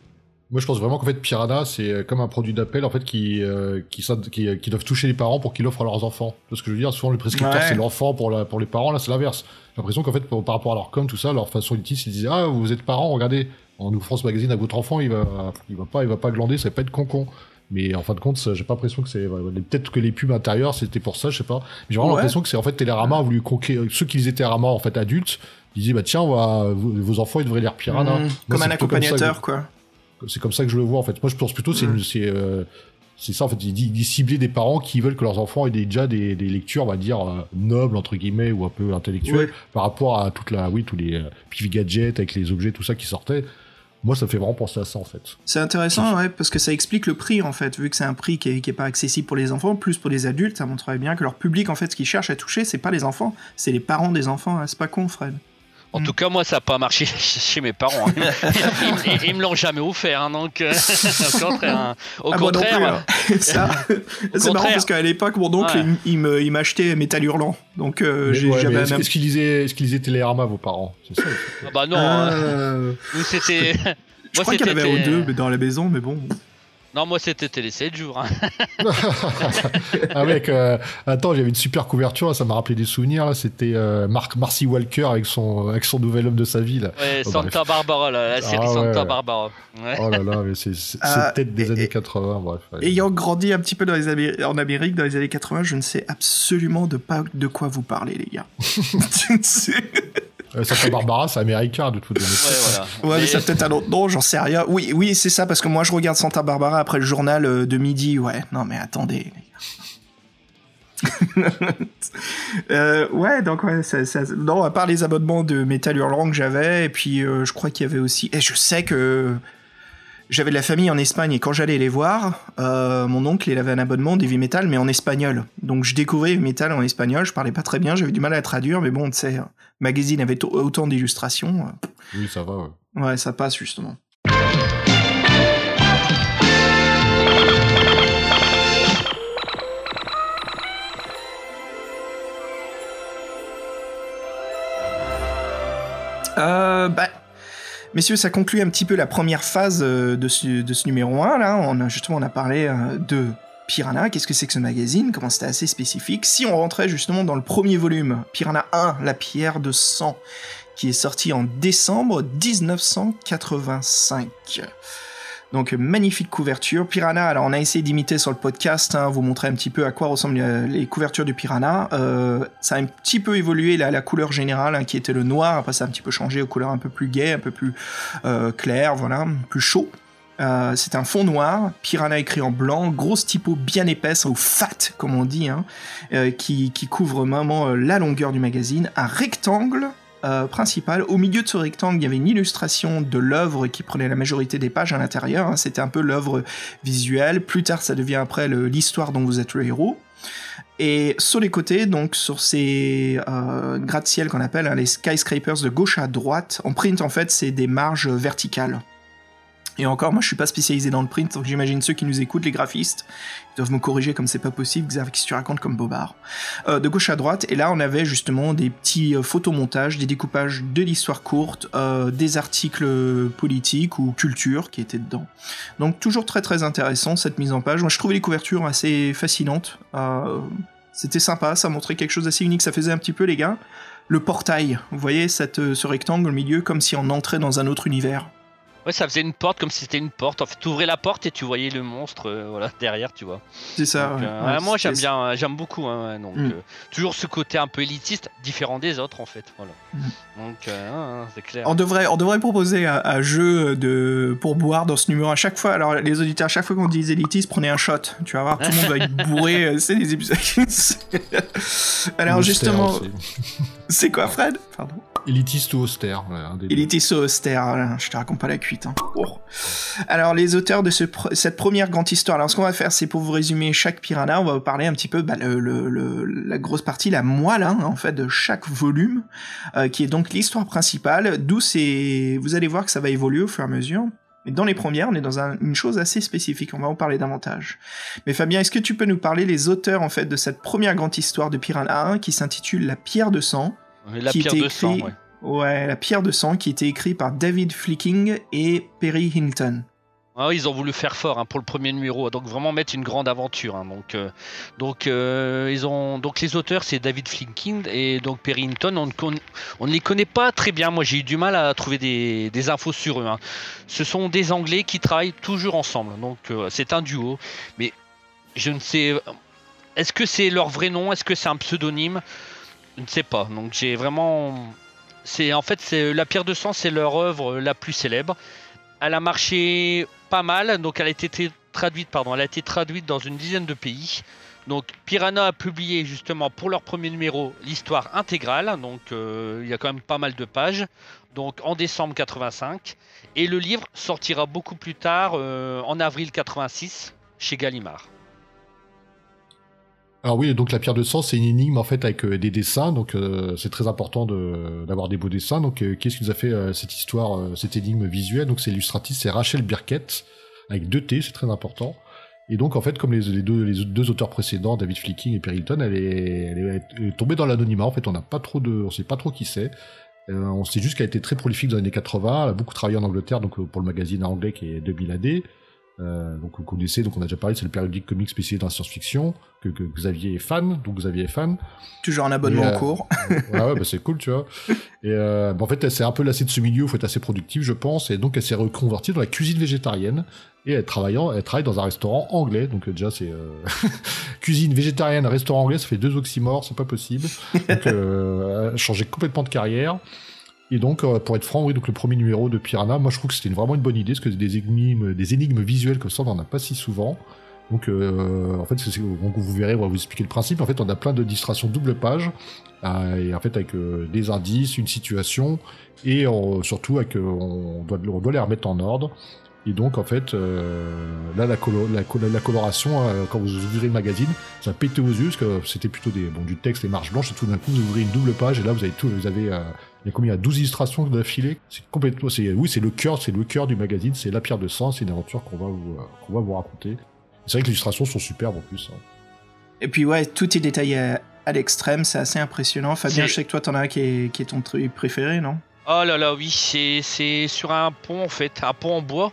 E: Moi, je pense vraiment qu'en fait, Piranha, c'est euh, comme un produit d'appel, en fait, qui, euh, qui, qui, euh, qui doivent toucher les parents pour qu'ils l'offrent à leurs enfants. Parce que je veux dire, souvent, le prescripteur,
C: Ouais.
E: c'est l'enfant pour, la, pour les parents, là, c'est l'inverse. J'ai l'impression qu'en fait, pour- par rapport à leur com, tout ça, leur façon élitiste, ils disaient, ah, vous êtes parents, regardez, en ouvrant ce magazine à votre enfant, il va, il va pas, il va pas glander, ça va pas être concon. Mais en fin de compte, j'ai pas l'impression que c'est, peut-être que les pubs intérieures, c'était pour ça, je sais pas. J'ai vraiment
C: Ouais.
E: l'impression que c'est, en fait, Télérama a voulu conquérir, ceux qui lisaient Télérama, en fait, adultes, ils disaient, bah, tiens, on va, vos, enfants, ils devraient lire Piranha.
C: Mmh,
E: Moi,
C: comme un
E: comme ça
C: accompagnateur, quoi.
E: C'est comme ça que je le vois en fait. Moi je pense plutôt c'est
C: Mm.
E: c'est euh, c'est ça en fait. Il dit, il cibler des parents qui veulent que leurs enfants aient déjà des, des lectures on va dire euh, nobles entre guillemets ou un peu intellectuelles
C: Ouais.
E: par rapport à toute la oui tous les euh, pif gadgets avec les objets tout ça qui sortaient. Moi ça me fait vraiment penser à ça en fait.
C: C'est intéressant, ouais, parce que ça explique le prix, en fait, vu que c'est un prix qui est, qui est pas accessible pour les enfants, plus pour les adultes, ça montrerait bien que leur public, en fait, ce qu'ils cherchent à toucher, c'est pas les enfants, c'est les parents des enfants, hein, c'est pas con, Fred.
D: En
C: Mm.
D: tout cas, moi, ça n'a pas marché chez mes parents. hein. Ils, ils- ils me l'ont jamais offert, hein, donc euh, au contraire. hein. Au
C: Ah, non
D: contraire,
C: plus, hein. ça, c'est marrant parce qu'à l'époque, mon oncle,
D: Ouais.
C: il, il me- il m'achetait Métal Hurlant, donc euh,
E: ouais,
C: j'avais
E: est-ce, est-ce qu'ils lisaient est-ce qu'ils lisaient Télérama vos parents? C'est ça.
D: ah bah non.
C: Euh,
D: c'était.
C: je
D: Moi,
C: crois qu'il y en
D: c'était-
C: avait au deux mais dans la maison, mais bon.
D: Non, moi c'était Télé 7 jours. hein.
E: ah mec, euh, attends, j'avais une super couverture, ça m'a rappelé des souvenirs. là. C'était euh, Mark Marcy Walker avec son avec son nouvel homme de sa vie. Là.
D: Ouais,
E: Oh,
D: Santa Barbara, là, la série
E: Ah,
D: Santa
E: ouais.
D: Barbara. Ouais.
E: Oh là là, mais c'est c'est
C: Ah,
E: peut-être des
C: et-
E: années
C: et-
E: 80, bref. ouais.
C: Ayant grandi un petit peu dans les Amé- en Amérique dans les années 80, je ne sais absolument de pas de quoi vous parlez, les gars. C'est-
E: Euh, Santa Barbara, c'est américain de toute façon.
D: Ouais, voilà.
C: Ouais, mais, a peut-être un autre nom, j'en sais rien. Oui, oui, c'est ça, parce que moi je regarde Santa Barbara après le journal euh, de midi. Ouais, non, mais attendez. Euh, ouais, donc ouais, ça, ça- non, à part les abonnements de Metal Hurlant que j'avais, et puis euh, je crois qu'il y avait aussi. Et je sais que j'avais de la famille en Espagne et quand j'allais les voir, euh, mon oncle il avait un abonnement d'heavy metal mais en espagnol. Donc je découvrais heavy metal en espagnol, je parlais pas très bien, j'avais du mal à traduire, mais bon, tu sais, magazine avait autant d'illustrations. Euh.
E: Oui, ça va. Ouais.
C: ouais, ça passe justement. Euh, bah, messieurs, ça conclut un petit peu la première phase euh, de ce, numéro 1. Là, on a justement on a parlé euh, de Piranha. Qu'est-ce que c'est que ce magazine? Comment c'était assez spécifique? Si on rentrait justement dans le premier volume, Piranha 1, la pierre de sang, qui est sorti en décembre 1985. Donc magnifique couverture. Piranha, alors on a essayé d'imiter sur le podcast, hein, vous montrer un petit peu à quoi ressemblent euh, les couvertures du Piranha. Euh, ça a un petit peu évolué là, la couleur générale hein, qui était le noir, après ça a un petit peu changé aux couleurs un peu plus gaies, un peu plus euh, claires, voilà, plus chaud. C'est un fond noir, Piranha écrit en blanc, grosse typo bien épaisse, ou fat comme on dit, hein, qui, qui couvre vraiment la longueur du magazine. Un rectangle euh. Au milieu de ce rectangle, il y avait une illustration de l'œuvre qui prenait la majorité des pages à l'intérieur. hein. C'était un peu l'œuvre visuelle. Plus tard, ça devient après l'histoire dont vous êtes le héros. Et sur les côtés, donc sur ces euh, gratte-ciel qu'on appelle hein, les skyscrapers de gauche à droite, en print en fait, c'est des marges verticales. Et encore, moi je suis pas spécialisé dans le print, donc j'imagine ceux qui nous écoutent, les graphistes, ils doivent me corriger comme c'est pas possible, Xav, qu'est-ce que tu racontes comme bobard Euh, De gauche à droite, et là on avait justement des petits euh, photomontages, des découpages de l'histoire courte, euh, des articles politiques ou culture qui étaient dedans. Donc toujours très très intéressant cette mise en page. Moi je trouvais les couvertures assez fascinantes. C'était sympa, ça montrait quelque chose d'assez unique, ça faisait un petit peu les gars. Le portail, vous voyez ce rectangle au milieu comme si on entrait dans un autre univers.
D: Ouais, ça faisait une porte comme si c'était une porte. En fait, tu ouvrais la porte et tu voyais le monstre euh, voilà, derrière, tu vois.
C: C'est ça.
D: Donc,
C: ouais.
D: euh,
C: Ouais,
D: moi, j'aime bien, j'aime beaucoup. hein, ouais, donc,
C: Mm.
D: euh, toujours ce côté un peu élitiste, différent des autres, en fait. Voilà.
C: Mm.
D: Donc, euh, hein, hein, c'est clair.
C: On devrait, on devrait proposer un, un jeu de, pour boire dans ce numéro à chaque fois. Alors, les auditeurs, à chaque fois qu'on dit élitiste, prenez un shot. Tu vas voir, tout le monde va être bourré. C'est des épisodes. Alors, justement, c'est quoi, Fred? Pardon.
E: Élitiste ou austère. voilà,
C: ou austère, je te raconte pas la cuite. hein. Oh. Alors, les auteurs de cette première grande histoire, alors ce qu'on va faire, c'est pour vous résumer chaque piranha, on va vous parler un petit peu bah, la grosse partie, la moelle, hein, en fait, de chaque volume, euh, qui est donc l'histoire principale, d'où c'est... Vous allez voir que ça va évoluer au fur et à mesure. Mais dans les premières, on est dans un- une chose assez spécifique, on va en parler davantage. Mais Fabien, est-ce que tu peux nous parler les auteurs, en fait, de cette première grande histoire de Piranha 1, qui s'intitule La pierre de sang?
D: La
C: qui
D: pierre
C: était
D: de sang, ouais.
C: Ouais, La pierre de sang, qui était écrit par David Flicking et Perry Hinton.
D: Ah oui, ils ont voulu faire fort hein, pour le premier numéro, donc vraiment mettre une grande aventure. hein, donc, euh, donc euh, ils ont donc les auteurs c'est David Flinking et donc Perry Hinton. On, ne con- on ne les connaît pas très bien. Moi, j'ai eu du mal à trouver des, des infos sur eux. hein. Ce sont des Anglais qui travaillent toujours ensemble. Donc euh, c'est un duo, mais je ne sais. Est-ce que c'est leur vrai nom? Est-ce que c'est un pseudonyme? Je ne sais pas. Donc j'ai vraiment. C'est en fait c'est la pierre de sang, c'est leur œuvre la plus célèbre. Elle a marché pas mal, donc elle a été traduite, pardon, elle a été traduite dans une dizaine de pays. Donc Piranha a publié justement pour leur premier numéro l'histoire intégrale, donc euh, il y a quand même pas mal de pages, donc en décembre 85, et le livre sortira beaucoup plus tard, euh, en avril 86, chez Gallimard.
E: Alors oui, donc la pierre de sang, c'est une énigme en fait avec euh, des dessins, donc euh, c'est très important d'avoir des beaux dessins. Donc euh, qu'est-ce qui nous a fait cette histoire, cette énigme visuelle? Donc c'est illustratrice, c'est Rachel Birkett avec deux T, c'est très important. Et donc en fait, comme les, deux, auteurs précédents, David Flicking et Perry elle est, tombée dans l'anonymat. En fait, on n'a pas trop de, on sait pas trop qui c'est. On sait juste qu'elle a été très prolifique dans les années 80. Elle a beaucoup travaillé en Angleterre, donc pour le magazine anglais qui est 2000 AD. Euh, donc vous connaissez, donc on a déjà parlé, c'est le périodique comique spécialisé dans la science-fiction que, que Xavier est fan, donc Xavier est fan.
C: Toujours un abonnement en
E: euh,
C: cours.
E: ouais, ouais, bah c'est cool, tu vois. Et euh, bah, en fait, elle s'est un peu lassée de ce milieu, il faut être assez productif, je pense, et donc elle s'est reconvertie dans la cuisine végétarienne. Et elle, travaillant, elle travaille dans un restaurant anglais, donc euh, déjà c'est euh, cuisine végétarienne, restaurant anglais, ça fait deux oxymores, c'est pas possible. Donc euh, elle a changé complètement de carrière. Et donc, euh, pour être franc, oui, donc le premier numéro de Piranha, moi je trouve que c'était vraiment une bonne idée, parce que des énigmes, des énigmes visuelles comme ça, on n'en a pas si souvent. Donc, euh, en fait, c'est- vous verrez, on va vous expliquer le principe. En fait, on a plein de distractions double page, euh, et en fait, avec euh, des indices, une situation, et euh, surtout, avec, euh, on, doit, on doit les remettre en ordre. Et donc, en fait, euh, là, la, colo- la, colo- la coloration, euh, quand vous ouvrirez le magazine, ça péter aux yeux, parce que c'était plutôt des, bon, du texte et marches blanches, et tout d'un coup, vous ouvrez une double page, et là, vous avez tout, vous avez, euh, il y a combien Il y a 12 illustrations d'affilée. C'est complètement, c'est, oui, c'est le cœur, c'est le cœur du magazine, c'est la pierre de sang, c'est une aventure qu'on va vous, euh, qu'on va vous raconter. C'est vrai que les illustrations sont superbes en plus. hein.
C: Et puis ouais, tout est détaillé à, à l'extrême, c'est assez impressionnant. Fabien,
D: C'est-
C: je sais que toi t'en as un qui est, qui est ton truc préféré, non?
D: Oh là là, oui, c'est c'est sur un pont en fait, un pont en bois.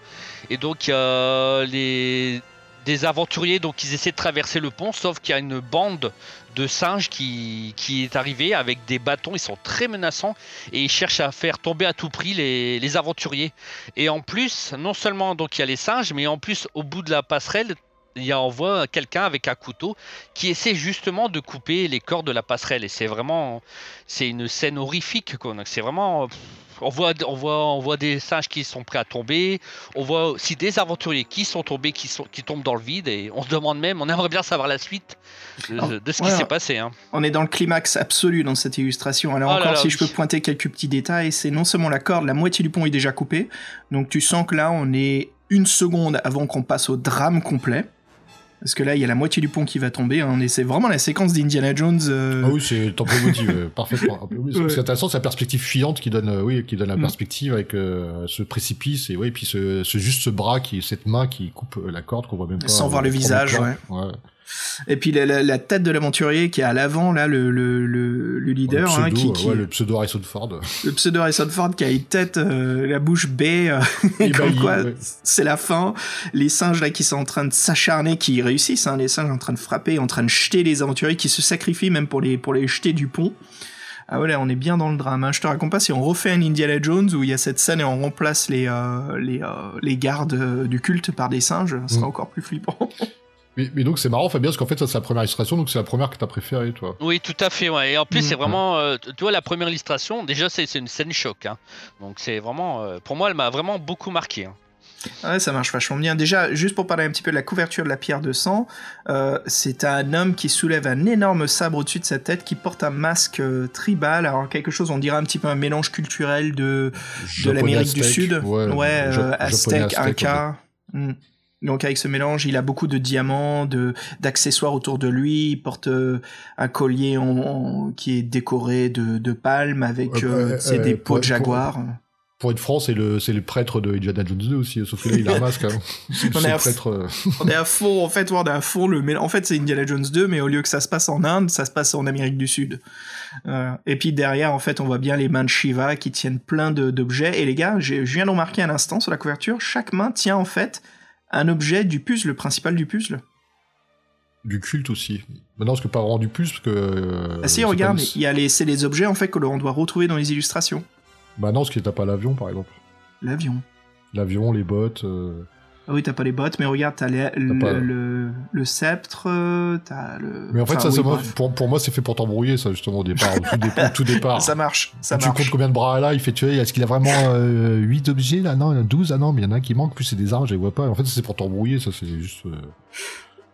D: Et donc il y a les des aventuriers, donc ils essaient de traverser le pont, sauf qu'il y a une bande de singes qui, est arrivée avec des bâtons, ils sont très menaçants et ils cherchent à faire tomber à tout prix les, aventuriers. Et en plus, non seulement donc il y a les singes, mais en plus au bout de la passerelle, il y a, on voit quelqu'un avec un couteau qui essaie justement de couper les cordes de la passerelle et c'est vraiment c'est une scène horrifique c'est vraiment on voit on voit on voit des singes qui sont prêts à tomber, on voit aussi des aventuriers qui sont tombés qui sont qui tombent dans le vide et on se demande même on aimerait bien savoir la suite de, ce qui
C: voilà.
D: s'est passé hein.
C: On est dans le climax absolu dans cette illustration. Alors
D: Oh là
C: encore,
D: là,
C: si
D: oui.
C: je peux pointer quelques petits détails, c'est non seulement la corde, la moitié du pont est déjà coupée, donc tu sens que là, on est une seconde avant qu'on passe au drame complet. Parce que là, il y a la moitié du pont qui va tomber. hein, et c'est vraiment la séquence d'Indiana Jones. euh,
E: Ah oui, c'est tempo motive, euh, parfaitement. Oui, Ce
C: Ouais.
E: qui est intéressant, c'est la perspective fuyante qui donne, euh, oui, qui donne la
C: Mm.
E: perspective avec euh, ce précipice et oui, puis ce, ce juste ce bras qui, cette main qui coupe euh, la corde qu'on voit même pas.
C: Sans voir le
E: au premier
C: visage, ouais.
E: ouais.
C: Et puis la, la- la tête de l'aventurier qui est à l'avant, là, le, le, le, le leader,
E: le
C: hein,
E: pseudo,
C: qui,
E: euh,
C: qui-
E: ouais, le pseudo Harrison Ford.
C: le pseudo Harrison Ford qui a une tête, euh, la bouche bée, euh, comme quoi
E: ouais.
C: c'est la fin. Les singes là qui sont en train de s'acharner, qui réussissent, hein, les singes en train de frapper, en train de jeter les aventuriers, qui se sacrifient même pour les, pour les jeter du pont. Ah voilà, on est bien dans le drame. Hein. Je te raconte pas si on refait un Indiana Jones où il y a cette scène et on remplace les, euh, les, les gardes du culte par des singes, ce sera
E: Mm.
C: encore plus flippant.
E: Mais, mais donc c'est marrant, Fabien, parce qu'en fait, ça c'est la première illustration, donc c'est la première que t'as préférée, toi.
D: Oui, tout à fait. Ouais. Et en plus,
C: Mm.
D: c'est vraiment, euh, tu vois, la première illustration, déjà, c'est une scène choc. hein. Donc, c'est vraiment, euh, pour moi, elle m'a vraiment beaucoup marqué. hein.
C: Ouais, ça marche vachement bien. Déjà, juste pour parler un petit peu de la couverture de la pierre de sang, euh, c'est un homme qui soulève un énorme sabre au-dessus de sa tête, qui porte un masque euh, tribal, alors quelque chose, on dirait un petit peu un mélange culturel de, l'Amérique du Sud.
E: Ouais,
C: euh, aztèque,
E: japonais aztèque,
C: inca. Donc avec ce mélange, il a beaucoup de diamants, de d'accessoires autour de lui. Il porte euh, un collier en, en- qui est décoré de, de palmes avec euh,
E: ouais,
C: des
E: pour-
C: peaux de jaguar.
E: Pour être franc, c'est le, c'est le prêtre de Indiana Jones 2 aussi, sauf que là, il a un masque. Hein. C'est
C: On est à
E: prêtre. euh,
C: on est à fond, en fait, on est à fond le. En fait, c'est Indiana Jones 2, mais au lieu que ça se passe en Inde, ça se passe en Amérique du Sud. Euh, et puis derrière, en fait, on voit bien les mains de Shiva qui tiennent plein d'objets. Et les gars, je viens de remarquer un instant sur la couverture, chaque main tient en fait un objet du puzzle, le principal du puzzle.
E: du culte aussi. Maintenant, parce que pas vraiment du plus, parce que. euh,
C: ah si, regarde, il y a les, c'est les objets en fait que l'on doit retrouver dans les illustrations.
E: Bah non, parce que t'as pas l'avion, par exemple.
C: L'avion.
E: L'avion, les bottes. euh,
C: Ah oui, t'as pas les bottes, mais regarde, t'as les- le,
E: pas-
C: le, le sceptre, euh, t'as le.
E: Mais en fait,
C: enfin,
E: ça,
C: oui,
E: ça pour, pour moi, c'est fait pour t'embrouiller, ça, justement, au départ. Tout, dé- au tout départ.
C: Ça marche, ça
E: tu
C: marche.
E: comptes combien de bras là Il fait, tu vois, est-ce qu'il a vraiment 8 objets là Non, il y en a 12. Ah non, mais il y en a un qui manque, plus c'est des armes, je les vois pas. En fait, c'est pour t'embrouiller, ça, c'est juste. euh,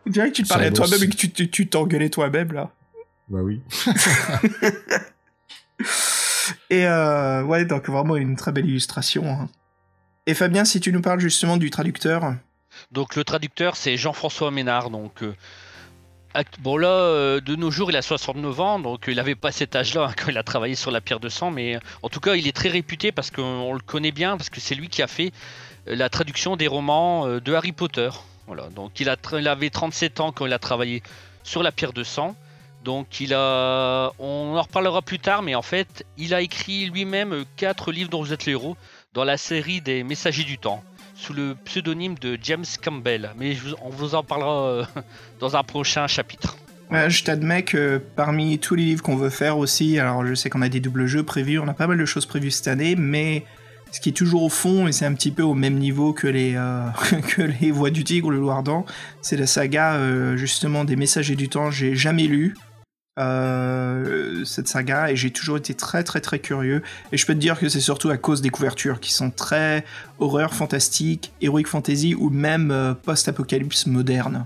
C: On dirait que tu te parlais à toi-même et que tu tu- tu t'engueulais toi-même là.
E: Bah oui.
C: Et euh, ouais, donc vraiment une très belle illustration. hein. Et Fabien, si tu nous parles justement du traducteur.
D: Donc, le traducteur, c'est Jean-François Ménard. Donc, euh, bon, là, euh, de nos jours, il a 69 ans. Donc, il n'avait pas cet âge-là hein, quand il a travaillé sur La Pierre de Sang. Mais euh, en tout cas, il est très réputé parce qu'on le connaît bien, parce que c'est lui qui a fait la traduction des romans de Harry Potter. Donc, il, a avait 37 ans quand il a travaillé sur La Pierre de Sang. Donc il a, on en reparlera plus tard, mais en fait, il a écrit lui-même quatre livres dont vous êtes le héros dans la série des Messagers du Temps, sous le pseudonyme de James Campbell. Mais on vous en parlera euh, dans un prochain chapitre.
C: Je t'admets que parmi tous les livres qu'on veut faire aussi, alors je sais qu'on a des doubles jeux prévus, on a pas mal de choses prévues cette année, mais ce qui est toujours au fond, et c'est un petit peu au même niveau que les, euh, que les Voix du Tigre ou le Loirdan, c'est la saga euh, justement des Messagers du Temps. J'ai jamais lu euh, cette saga et j'ai toujours été très très très curieux. Et je peux te dire que c'est surtout à cause des couvertures qui sont très horreur, fantastique, heroic fantasy ou même euh, post-apocalypse moderne.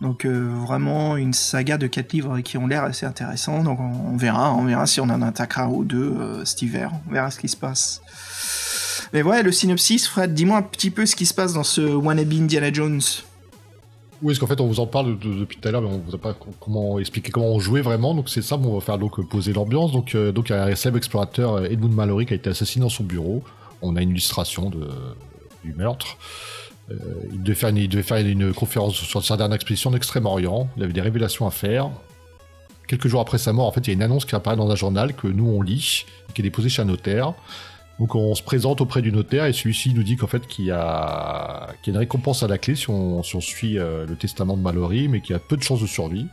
C: Donc euh, vraiment une saga de quatre livres qui ont l'air assez intéressants. Donc on, verra, on verra si on en attaquera ou deux cet hiver. On verra ce qui se passe. Mais ouais, le synopsis, Fred, dis-moi un petit peu ce qui se passe dans ce wannabe Indiana Jones.
E: Oui, parce qu'en fait, on vous en parle de- depuis tout à l'heure, mais on vous a pas co- comment expliquer comment on jouait vraiment. Donc c'est ça, on va faire donc euh, poser l'ambiance. Donc euh, donc il y a un célèbre explorateur euh, Edmund Mallory qui a été assassiné dans son bureau. On a une illustration du meurtre. Il devait faire une, il devait faire une conférence sur sa dernière expédition en Extrême-Orient. Il avait des révélations à faire. Quelques jours après sa mort, en fait, il y a une annonce qui apparaît dans un journal que nous on lit, qui est déposée chez un notaire. Donc on se présente auprès du notaire et celui-ci nous dit qu'en fait qu'il y, a... une récompense à la clé si on, suit euh, le testament de Mallory, mais qu'il y a peu de chances de survie.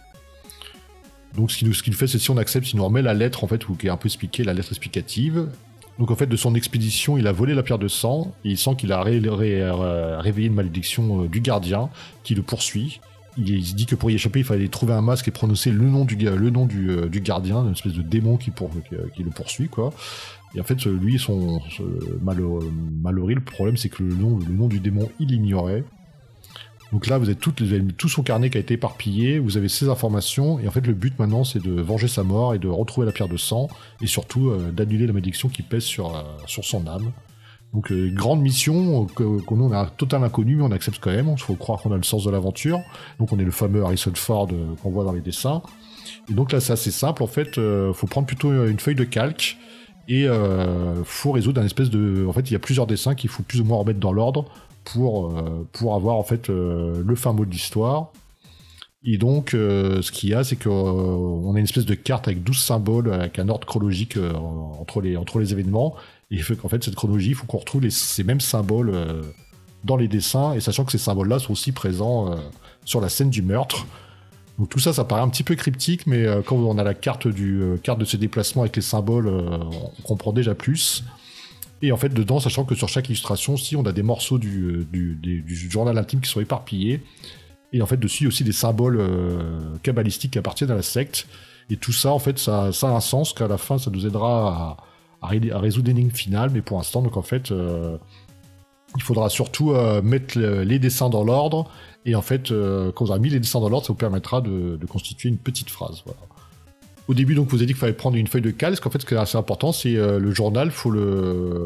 E: Donc ce qu'il fait, c'est si on accepte, il nous remet la lettre en fait, qui est un peu expliquée, la lettre explicative. Donc en fait, de son expédition, il a volé la pierre de sang, et il sent qu'il a euh, réveillé une malédiction euh, du gardien qui le poursuit. Il, dit que pour y échapper, il fallait trouver un masque et prononcer le nom du, euh, gardien, une espèce de démon euh, qui le poursuit, quoi. Et en fait, lui, son, Mallory, le problème, c'est que le nom, du démon, il l'ignorait. Donc là, vous avez, toutes, tout son carnet qui a été éparpillé, vous avez ces informations, et en fait, le but maintenant, c'est de venger sa mort et de retrouver la pierre de sang, et surtout euh, d'annuler la malédiction qui pèse sur son âme. Donc, euh, grande mission, euh, que, nous, on a un total inconnu, mais on accepte quand même, il faut croire qu'on a le sens de l'aventure. Donc, on est le fameux Harrison Ford euh, qu'on voit dans les dessins. Et donc là, c'est assez simple, en fait, euh, faut prendre plutôt une feuille de calque, et euh, faut résoudre un espèce de... En fait, il y a plusieurs dessins qu'il faut plus ou moins remettre dans l'ordre, pour, euh, pour avoir en fait euh, le fin mot de l'histoire. Et donc, euh, ce qu'il y a, c'est qu'on a une espèce de carte avec 12 symboles, avec un ordre chronologique euh, entre, les, entre les événements. Et il fait qu'en fait, cette chronologie, il faut qu'on retrouve ces mêmes symboles euh, dans les dessins, et sachant que ces symboles-là sont aussi présents euh, sur la scène du meurtre. Donc tout ça, ça paraît un petit peu cryptique, mais euh, quand on a la carte, du, carte de ce déplacement avec les symboles, on comprend déjà plus. Et en fait, dedans, sachant que sur chaque illustration, si on a des morceaux du, du, journal intime qui sont éparpillés, et en fait, dessus, il y a aussi des symboles kabbalistiques qui appartiennent à la secte. Et tout ça, en fait, ça, ça a un sens qu'à la fin, ça nous aidera à, à, ré- à résoudre l'énigme finale. Mais pour l'instant, donc en fait, euh, il faudra surtout euh, mettre le- les dessins dans l'ordre. Et en fait, euh, quand on aura mis les dessins dans l'ordre, ça vous permettra de, constituer une petite phrase. Voilà. Au début, donc, vous avez dit qu'il fallait prendre une feuille de calque. Qu'en fait, ce qui est assez important, c'est le journal. Faut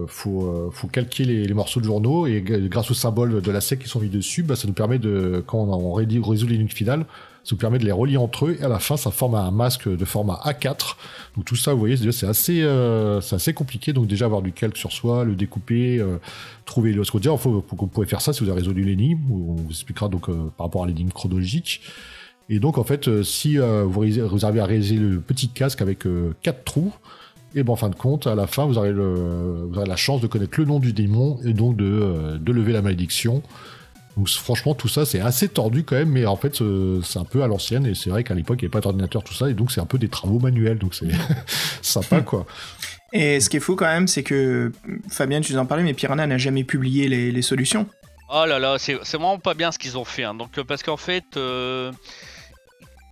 E: faut, calquer les, morceaux de journaux et grâce aux symboles de la sec qui sont mis dessus, bah, ça nous permet de, quand on, on résout l'énigme finale, ça nous permet de les relier entre eux. Et à la fin, ça forme un masque de format A4. Donc tout ça, vous voyez, c'est- assez, euh, assez compliqué. Donc déjà avoir du calque sur soi, le découper, euh, trouver le. Ce qu'on dit, faut, faut, vous pouvez faire ça si vous avez résolu l'énigme. On vous expliquera donc euh, par rapport à l'énigme chronologique. Et donc, en fait, euh, si vous, vous arrivez à réaliser le petit casque avec quatre trous, et ben en fin de compte, à la fin, vous aurez, le, vous aurez la chance de connaître le nom du démon et donc de lever la malédiction. Donc franchement, tout ça, c'est assez tordu quand même, mais en fait, c'est un peu à l'ancienne, et c'est vrai qu'à l'époque, il n'y avait pas d'ordinateur, tout ça, et donc c'est un peu des travaux manuels, donc c'est sympa, quoi.
C: Et ce qui est fou quand même, c'est que Fabien, tu nous en parlais, mais Piranha n'a jamais publié les, les solutions.
D: Oh là là, c'est vraiment pas bien ce qu'ils ont fait. hein. Donc, euh, parce qu'en fait, euh,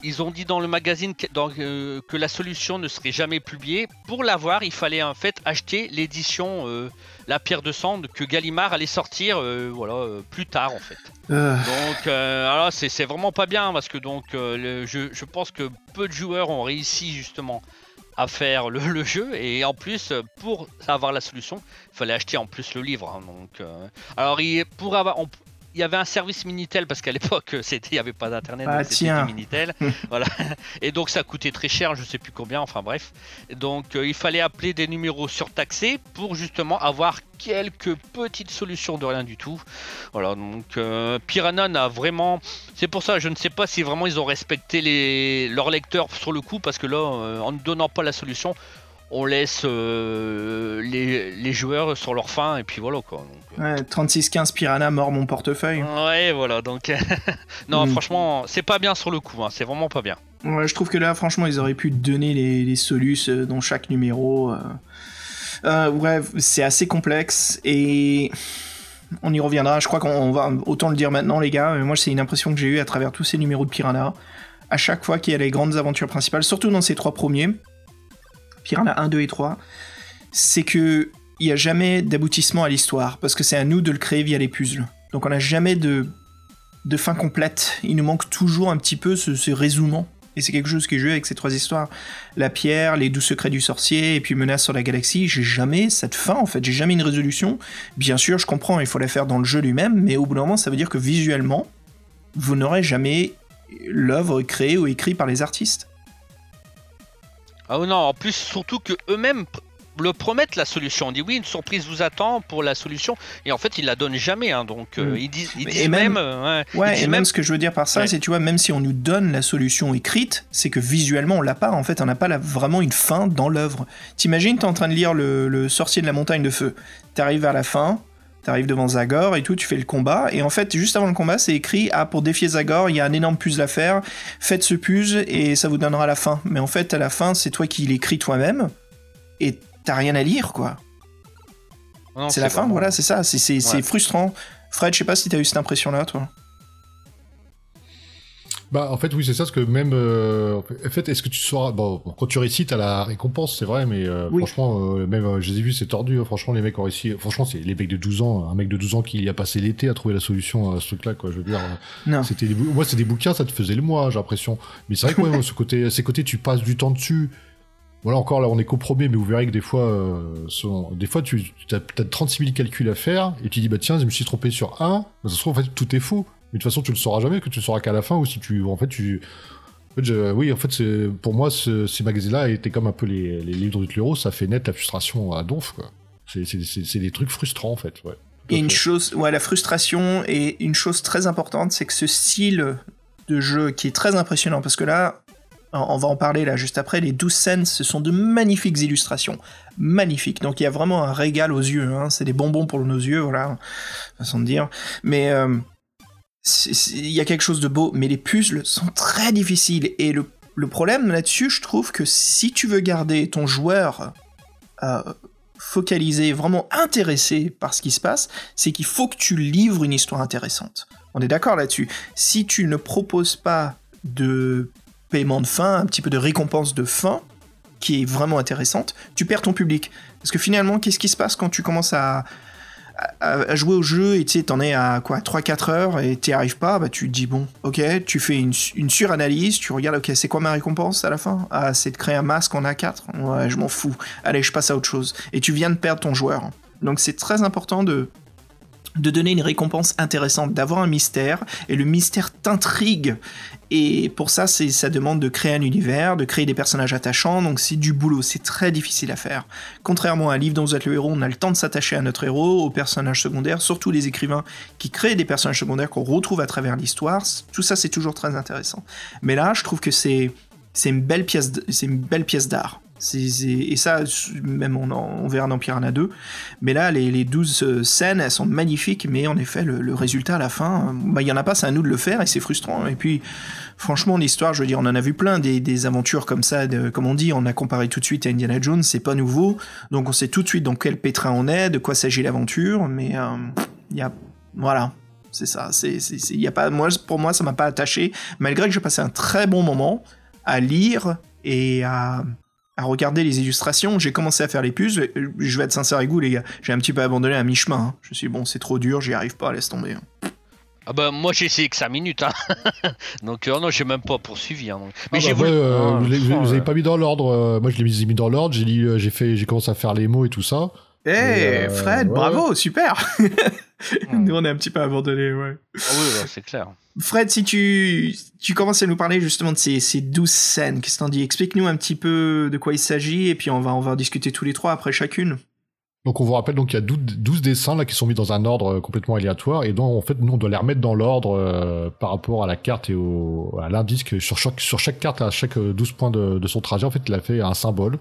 D: ils ont dit dans le magazine que, dans- euh, que la solution ne serait jamais publiée. Pour l'avoir, il fallait en fait acheter l'édition euh, La Pierre de Sang que Gallimard allait sortir euh, voilà, euh, plus tard en fait.
C: Euh,
D: Donc, euh, alors c'est vraiment pas bien parce que donc le- je, je pense que peu de joueurs ont réussi justement à faire le, le jeu et en plus pour avoir la solution, il fallait acheter en plus le livre. hein. donc, alors il, pour avoir, on- il y avait un service Minitel parce qu'à l'époque c'était, il n'y avait pas d'internet,
C: Ah,
D: c'était Minitel, voilà. Et donc ça coûtait très cher, je sais plus combien, enfin bref. Donc euh, il fallait appeler des numéros surtaxés pour justement avoir quelques petites solutions de rien du tout. Voilà, donc euh, Piranha n'a vraiment. C'est pour ça, je ne sais pas si vraiment ils ont respecté les... leurs lecteurs sur le coup, parce que là, euh, en ne donnant pas la solution, on laisse euh, les... les joueurs sur leur faim, et puis voilà quoi. Donc, euh,
C: ouais, 3615 Piranha, mort mon portefeuille.
D: Ouais, voilà, donc. non,
C: Mm.
D: franchement, c'est pas bien sur le coup, hein, c'est vraiment pas bien.
C: Ouais, je trouve que là, franchement, ils auraient pu donner les, les solus euh, dans chaque numéro. Euh, ouais, c'est assez complexe et on y reviendra. Je crois qu'on va autant le dire maintenant, les gars. mais Moi, c'est une impression que j'ai eue à travers tous ces numéros de Piranha. À chaque fois qu'il y a les grandes aventures principales, surtout dans ces trois premiers, Piranha 1, 2 et 3, c'est que il n'y a jamais d'aboutissement à l'histoire parce que c'est à nous de le créer via les puzzles. Donc on n'a jamais de fin complète. Il nous manque toujours un petit peu ce, ce résumement. Et c'est quelque chose est joué avec ces trois histoires. La pierre, les doux secrets du sorcier, et puis menace sur la galaxie. J'ai jamais cette fin, en fait. J'ai jamais une résolution. Bien sûr, je comprends, il faut la faire dans le jeu lui-même, mais au bout d'un moment, ça veut dire que visuellement, vous n'aurez jamais l'œuvre créée ou écrite par les artistes.
D: Ah non, en plus, surtout que eux-mêmes. le promettent la solution. On dit oui, une surprise vous attend pour la solution, et en fait, ils la donnent jamais. hein. donc, euh,
C: Mm.
D: ils disent, ils
C: Et même-
D: même. euh, ouais, ils
C: Ouais,
D: disent
C: et même ce que je veux dire par ça,
D: Ouais.
C: c'est tu vois, même si on nous donne la solution écrite, c'est que visuellement on l'a pas. En fait, on n'a pas la- vraiment une fin dans l'œuvre. T'imagines, t'es en train de lire le, le sorcier de la montagne de feu. T'arrives vers la fin, t'arrives devant Zagor et tout, tu fais le combat. Et en fait, juste avant le combat, c'est écrit ah pour défier Zagor, il y a un énorme puzzle à faire. Faites ce puzzle et ça vous donnera la fin. Mais en fait, à la fin, c'est toi qui l'écris toi-même et t'as rien à lire, quoi. C'est la fin,
D: vraiment-
C: voilà, c'est ça. C'est c'est- c'est
D: Ouais.
C: frustrant. Fred, je sais pas si t'as eu cette impression-là, toi.
E: Bah, en fait, oui, c'est ça, parce que même. euh, en fait, est-ce que tu sauras. Bon, quand tu récites à la récompense, c'est vrai, mais euh,
C: Oui.
E: franchement, euh, même, euh, je les ai vus, c'est tordu. hein. franchement, les mecs ont réussi. Franchement, c'est les mecs de 12 ans. Un mec de 12 ans qui y a passé l'été à trouver la solution à ce truc-là, quoi. Je veux dire. euh,
C: Non.
E: C'était des Moi, c'est des bouquins, ça te faisait le mois, j'ai l'impression. Mais c'est vrai que, ouais, ce côté, ces côtés, tu passes du temps dessus. Voilà, encore là, on est qu'au mais vous verrez que des fois, euh, sont- des fois, tu as peut-être 36 000 calculs à faire, et tu dis, bah tiens, je me suis trompé sur un. Bah, ça se trouve, en fait, tout est faux. De toute façon, tu le sauras jamais, que tu le sauras qu'à la fin, ou si tu, en fait, tu, oui, en fait, pour moi, ce- ces magazines-là étaient comme un peu les, livres de Tluro, ça fait naître la frustration à donf, quoi. C'est- des trucs frustrants, en fait, ouais.
C: Et une chose, ouais, la frustration et une chose très importante, c'est que ce style de jeu qui est très impressionnant, parce que là, on va en parler là juste après, les 12 scènes, ce sont de magnifiques illustrations. Magnifiques. Donc il y a vraiment un régal aux yeux, hein. c'est des bonbons pour nos yeux, voilà, façon de dire. Mais euh, il y a quelque chose de beau, mais les puzzles sont très difficiles. Et le, problème là-dessus, je trouve que si tu veux garder ton joueur euh, focalisé, vraiment intéressé par ce qui se passe, c'est qu'il faut que tu livres une histoire intéressante. On est d'accord là-dessus. Si tu ne proposes pas de paiement de fin, un petit peu de récompense de fin, qui est vraiment intéressante, tu perds ton public. Parce que finalement, qu'est-ce qui se passe quand tu commences à, à, jouer au jeu et tu sais, t'en es à quoi 3-4 heures et t'y arrives pas, bah tu te dis bon, ok, tu fais une, une suranalyse, tu regardes, ok, c'est quoi ma récompense à la fin? Ah, c'est de créer un masque en A4 Ouais, je m'en fous. Allez, je passe à autre chose. Et tu viens de perdre ton joueur. Donc c'est très important de, de donner une récompense intéressante, d'avoir un mystère, et le mystère t'intrigue. Et pour ça, ça demande de créer un univers, de créer des personnages attachants, donc c'est du boulot, c'est très difficile à faire. Contrairement à un livre dont vous êtes le héros, on a le temps de s'attacher à notre héros, aux personnages secondaires, surtout les écrivains qui créent des personnages secondaires qu'on retrouve à travers l'histoire, tout ça c'est toujours très intéressant. Mais là, je trouve que c'est, une belle pièce, d- et ça, même on, verra dans Piranha 2. Mais là, les, les 12 euh, scènes, elles sont magnifiques, mais en effet, le, résultat à la fin, euh, bah, il y en a pas, c'est à nous de le faire, et c'est frustrant. Et puis, franchement, l'histoire, je veux dire, on en a vu plein des, aventures comme ça, comme on dit, on a comparé tout de suite à Indiana Jones, c'est pas nouveau, donc on sait tout de suite dans quel pétrin on est, de quoi s'agit l'aventure, mais euh, il y a, voilà. C'est ça, y a pas, moi, pour moi, ça m'a pas attaché, malgré que j'ai passé un très bon moment à lire et à, à regarder les illustrations. J'ai commencé à faire les puzzles. Je vais être sincère avec vous, les gars. J'ai un petit peu abandonné à mi-chemin. hein. Je me suis dit, bon, c'est trop dur, j'y arrive pas, laisse tomber.
D: Ah bah moi j'ai essayé que 5 minutes hein. donc euh, non j'ai même pas poursuivi hein, donc. mais
E: Ah bah,
D: voulu
E: ouais, euh,
D: Ah,
E: vous, avez
D: euh,
E: pas mis dans l'ordre. euh, moi, je l'ai mis, mis dans l'ordre. J'ai lu, euh, j'ai fait, j'ai commencé à faire les mots et tout ça.
C: Eh,
E: euh,
C: Fred,
E: ouais.
C: bravo, super. Nous, on est un petit peu abandonné, ouais.
D: ah oui ouais, c'est clair
C: Fred, si tu, tu commences à nous parler justement de ces, ces 12 scènes, qu'est-ce que t'en dis? Explique-nous un petit peu de quoi il s'agit, et puis on va, on va en discuter tous les trois après chacune.
E: Donc on vous rappelle donc il y a 12, 12 dessins là qui sont mis dans un ordre euh, complètement aléatoire et donc en fait nous on doit les remettre dans l'ordre euh, par rapport à la carte et au, à l'indice que sur chaque sur chaque carte à chaque euh, 12 points de, de son trajet en fait il a fait un symbole.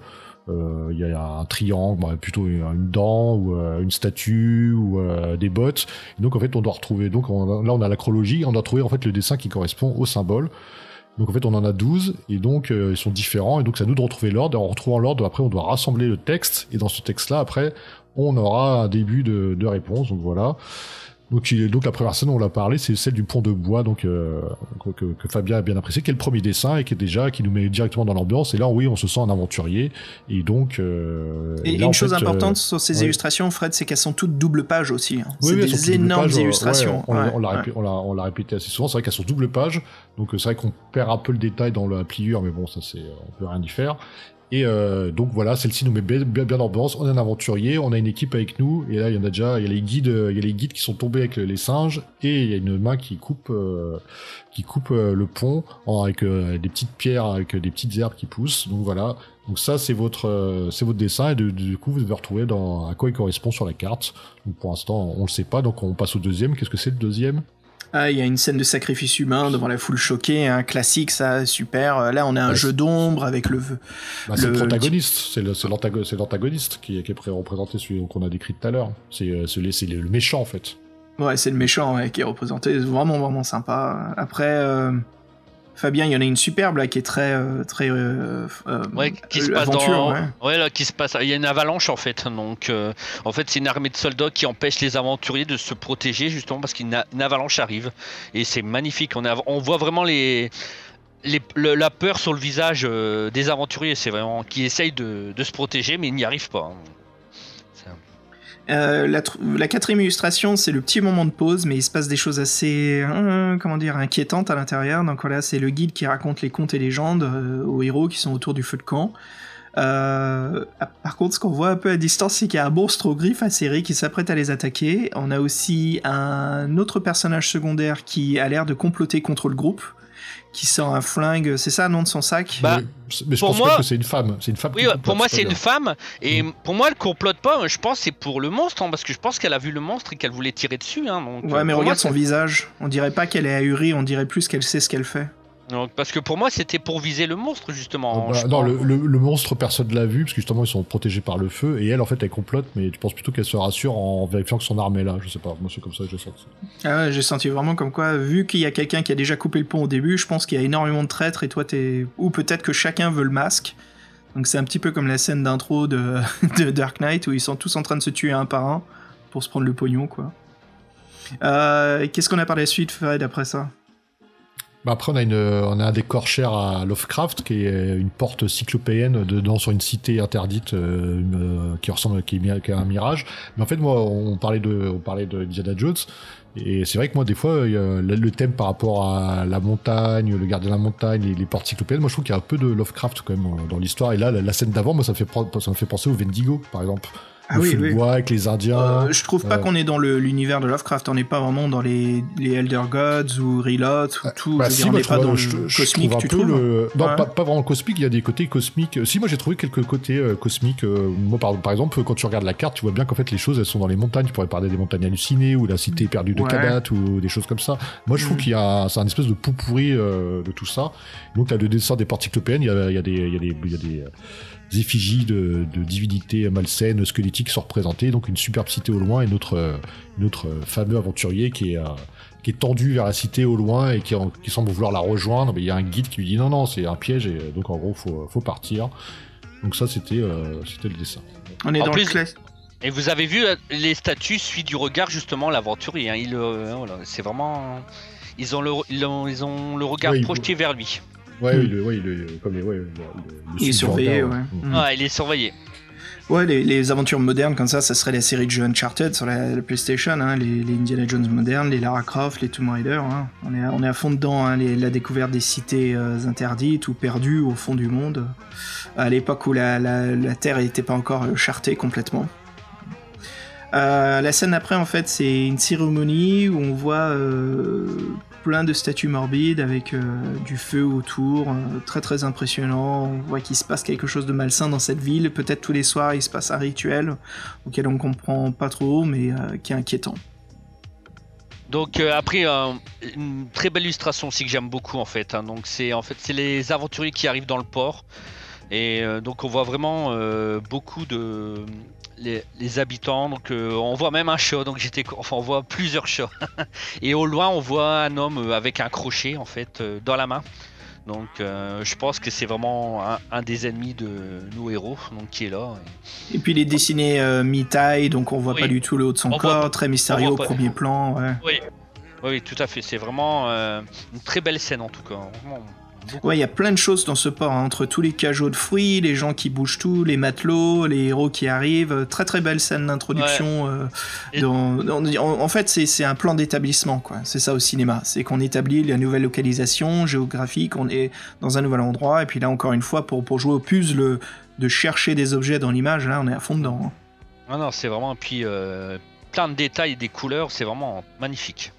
E: Euh, Il y a un triangle, bah, plutôt une dent ou euh, une statue ou euh, des bottes. Donc en fait on doit retrouver donc on- là on a la chronologie, on doit trouver en fait le dessin qui correspond au symbole. Donc en fait on en a 12 et donc ils sont différents et donc c'est à nous de retrouver l'ordre en retrouvant l'ordre après on doit rassembler le texte et dans ce texte là après on aura un début de, de réponse donc voilà. Donc, il- donc la première scène on l'a parlé c'est celle du pont de bois donc euh, que, que Fabien a bien apprécié qui est le premier dessin et qui est déjà qui nous met directement dans l'ambiance et là oui on se sent un aventurier et donc euh,
C: Et,
E: là,
C: une chose
E: fait, euh,
C: importante sur ces
E: ouais.
C: illustrations, Fred, c'est qu'elles sont toutes double page aussi. hein.
E: Oui,
C: c'est
E: oui,
C: des énormes illustrations.
E: ouais, on l'a-
C: Ouais,
E: on répété assez souvent. C'est vrai qu'elles sont double page, donc c'est vrai qu'on perd un peu le détail dans la pliure, mais bon, ça c'est, on peut rien y faire. Et euh, donc voilà, celle-ci nous met bien, bien, bien. On est un aventurier, on a une équipe avec nous, et là il y en a déjà, il y a les guides, il y a les guides qui sont tombés avec les singes, et il y a une main qui coupe, euh, qui coupe euh, le pont avec des petites pierres, avec des petites herbes qui poussent. Donc voilà. Donc ça c'est votre, c'est votre dessin, et du coup vous devez retrouver dans à quoi il correspond sur la carte. Donc pour l'instant on le sait pas, donc on passe au deuxième. Qu'est-ce que c'est le deuxième?
C: Ah, il y a une scène de sacrifice humain devant la foule choquée, un classique, ça, super. Euh, Là, on a un
E: Ouais,
C: jeu d'ombre avec le.
E: Bah, c'est le,
C: Le-
E: protagoniste, c'est l'antagoniste qui, est- qui est pré- représenté, celui qu'on a décrit tout à l'heure. C'est euh, le, c'est le- le méchant en fait.
C: Ouais, c'est le méchant ouais, qui est représenté. Vraiment, vraiment sympa. Après, euh, Fabien, il y en a une superbe là qui est très. euh, très euh, euh,
D: Ouais, qui se passe
C: aventure,
D: dans.
C: ouais.
D: Ouais, là, qui se passe. Il y a une avalanche en fait. Donc, euh, en fait, c'est une armée de soldats qui empêche les aventuriers de se protéger justement parce qu'une avalanche arrive. Et c'est magnifique. On, a- on voit vraiment les. les- le- la peur sur le visage euh, des aventuriers, c'est vraiment qui essayent de, de se protéger, mais ils n'y arrivent pas. hein.
C: Euh, la, tr- la quatrième illustration, c'est le petit moment de pause, mais il se passe des choses assez, euh, comment dire, inquiétantes à l'intérieur. Donc voilà, c'est le guide qui raconte les contes et légendes euh, aux héros qui sont autour du feu de camp. Ah, par contre, ce qu'on voit un peu à distance, c'est qu'il y a un monstre aux griffes acérées qui s'apprête à les attaquer. On a aussi un autre personnage secondaire qui a l'air de comploter contre le groupe, qui sort un flingue. C'est ça, le nom de son sac
D: Bah,
E: mais, mais je
D: pour
E: pense
D: moi-
E: pas que c'est une femme. C'est une femme.
D: Oui,
E: complote,
D: pour moi c'est une femme et
E: Mm.
D: pour moi elle complote pas. Je pense que c'est pour le monstre hein, parce que je pense qu'elle a vu le monstre et qu'elle voulait tirer dessus. Hein, donc,
C: Ouais,
D: euh,
C: mais regarde
D: moi,
C: son visage. On dirait pas qu'elle est ahurie, on dirait plus qu'elle sait ce qu'elle fait.
D: Donc, parce que pour moi, c'était pour viser le monstre, justement.
E: Euh, bah, non, le, le- le monstre, personne l'a vu, parce que justement, ils sont protégés par le feu, et elle, en fait, elle complote, mais tu penses plutôt qu'elle se rassure en vérifiant que son arme est là. Je sais pas, moi, c'est comme ça que j'ai senti.
C: Ah ouais, j'ai senti vraiment comme quoi, vu qu'il y a quelqu'un qui a déjà coupé le pont au début, je pense qu'il y a énormément de traîtres et toi t'es. Ou peut-être que chacun veut le masque. Donc c'est un petit peu comme la scène d'intro de, de Dark Knight où ils sont tous en train de se tuer un par un pour se prendre le pognon, quoi. Euh, Qu'est-ce qu'on a par la suite, Fred, après ça?
E: Bah après, on a, une, on a un décor cher à Lovecraft, qui est une porte cyclopéenne dedans sur une cité interdite euh, euh, qui ressemble qui est, qui est un mirage. Mais en fait, moi, on parlait de, on parlait de Indiana Jones. Et c'est vrai que moi, des fois, le, thème par rapport à la montagne, le gardien de la montagne, les, les portes cyclopéennes, moi, je trouve qu'il y a un peu de Lovecraft quand même dans l'histoire. Et là, la, scène d'avant, moi, ça me fait penser au Vendigo, par exemple.
C: Ah oui, oui.
E: bois avec les Indiens.
C: Euh, Je trouve pas
E: euh,
C: qu'on est dans le- l'univers de Lovecraft, on n'est pas vraiment dans les, les Elder Gods ou Relot ou tout.
E: Bah
C: je
E: si,
C: dire, on
E: moi,
C: n'est
E: je
C: pas dans
E: je-
C: le
E: je
C: cosmique,
E: trouve un
C: tu
E: peu le... Non,
C: Ouais.
E: pas, pas vraiment cosmique, il y a des côtés cosmiques. Si, moi j'ai trouvé quelques côtés euh, cosmiques. euh, moi, par, par exemple, quand tu regardes la carte, tu vois bien qu'en fait les choses elles sont dans les montagnes. Tu pourrais parler des montagnes hallucinées ou la cité perdue de
C: Ouais.
E: Kadat ou des choses comme ça. Moi je trouve
C: Mm.
E: qu'il y a c'est un espèce de pou pourri euh, de tout ça. Donc tu as le dessin des portes cyclopéennes, il y a, il y a des, il y a des, il y a euh, des effigies de, de divinités malsaines, squelettiques sont représentées. Donc une superbe cité au loin et notre, euh, notre euh, fameux aventurier qui est... euh, qui est tendu vers la cité au loin et qui, en- qui semble vouloir la rejoindre, mais il y a un guide qui lui dit non, non, c'est un piège, et donc en gros, faut, faut partir. Donc ça, c'était euh, c'était le dessin.
C: On est
D: En
C: dans
D: plus-
C: le.
D: Et vous avez vu les statues suivent du regard justement l'aventurier. hein. Il, euh, voilà, c'est vraiment. Ils ont le, ils ont, ils ont le regard
E: Ouais, il-
D: projeté vers lui.
E: Ouais, oui, le, ouais, le, comme les, ouais,
C: Il est surveillé, ouais.
D: Ouais, il est surveillé.
C: Ouais, les, les aventures modernes comme ça, ça serait la série de jeux Uncharted sur la, la PlayStation, hein, les, les Indiana Jones modernes, les Lara Croft, les Tomb Raider. hein. On, est, à- on est à fond dedans, hein, les- la découverte des cités euh, interdites ou perdues au fond du monde, à l'époque où la, la- la Terre n'était pas encore chartée complètement. Euh, la scène après, en fait, c'est une cérémonie où on voit euh, plein de statues morbides avec euh, du feu autour, très très impressionnant. On voit qu'il se passe quelque chose de malsain dans cette ville. Peut-être tous les soirs il se passe un rituel auquel on comprend pas trop, mais qui est inquiétant.
D: Donc après une très belle illustration aussi que j'aime beaucoup en fait. hein. Donc c'est en fait c'est les aventuriers qui arrivent dans le port et euh, donc on voit vraiment euh, beaucoup de les, les habitants. Donc euh, on voit même un chat. Donc j'étais enfin on voit plusieurs chats et au loin on voit un homme avec un crochet en fait dans la main. Donc euh, je pense que c'est vraiment un, un des ennemis de nos héros donc qui est là.
C: Et puis il est dessiné euh, mi-taille, donc on voit
D: Oui.
C: pas du tout le haut de son
D: On
C: corps, très mystérieux au premier plan. Ouais.
D: Oui, oui, tout à fait. C'est vraiment euh, une très belle scène en tout cas. Vraiment,
C: Ouais, il y a plein de choses dans ce port, hein, entre tous les cajots de fruits, les gens qui bougent tout, les matelots, les héros qui arrivent. Très très belle scène d'introduction. euh,
D: Et-
C: dans- dans- en, en fait, c'est un plan d'établissement, quoi. C'est ça au cinéma. C'est qu'on établit la nouvelle localisation géographique, on est dans un nouvel endroit, et puis là, encore une fois, pour, pour jouer au puzzle de chercher des objets dans l'image, là, on est à fond dedans. hein.
D: Non, non, c'est vraiment. Puis euh, plein de détails, des couleurs, c'est vraiment magnifique.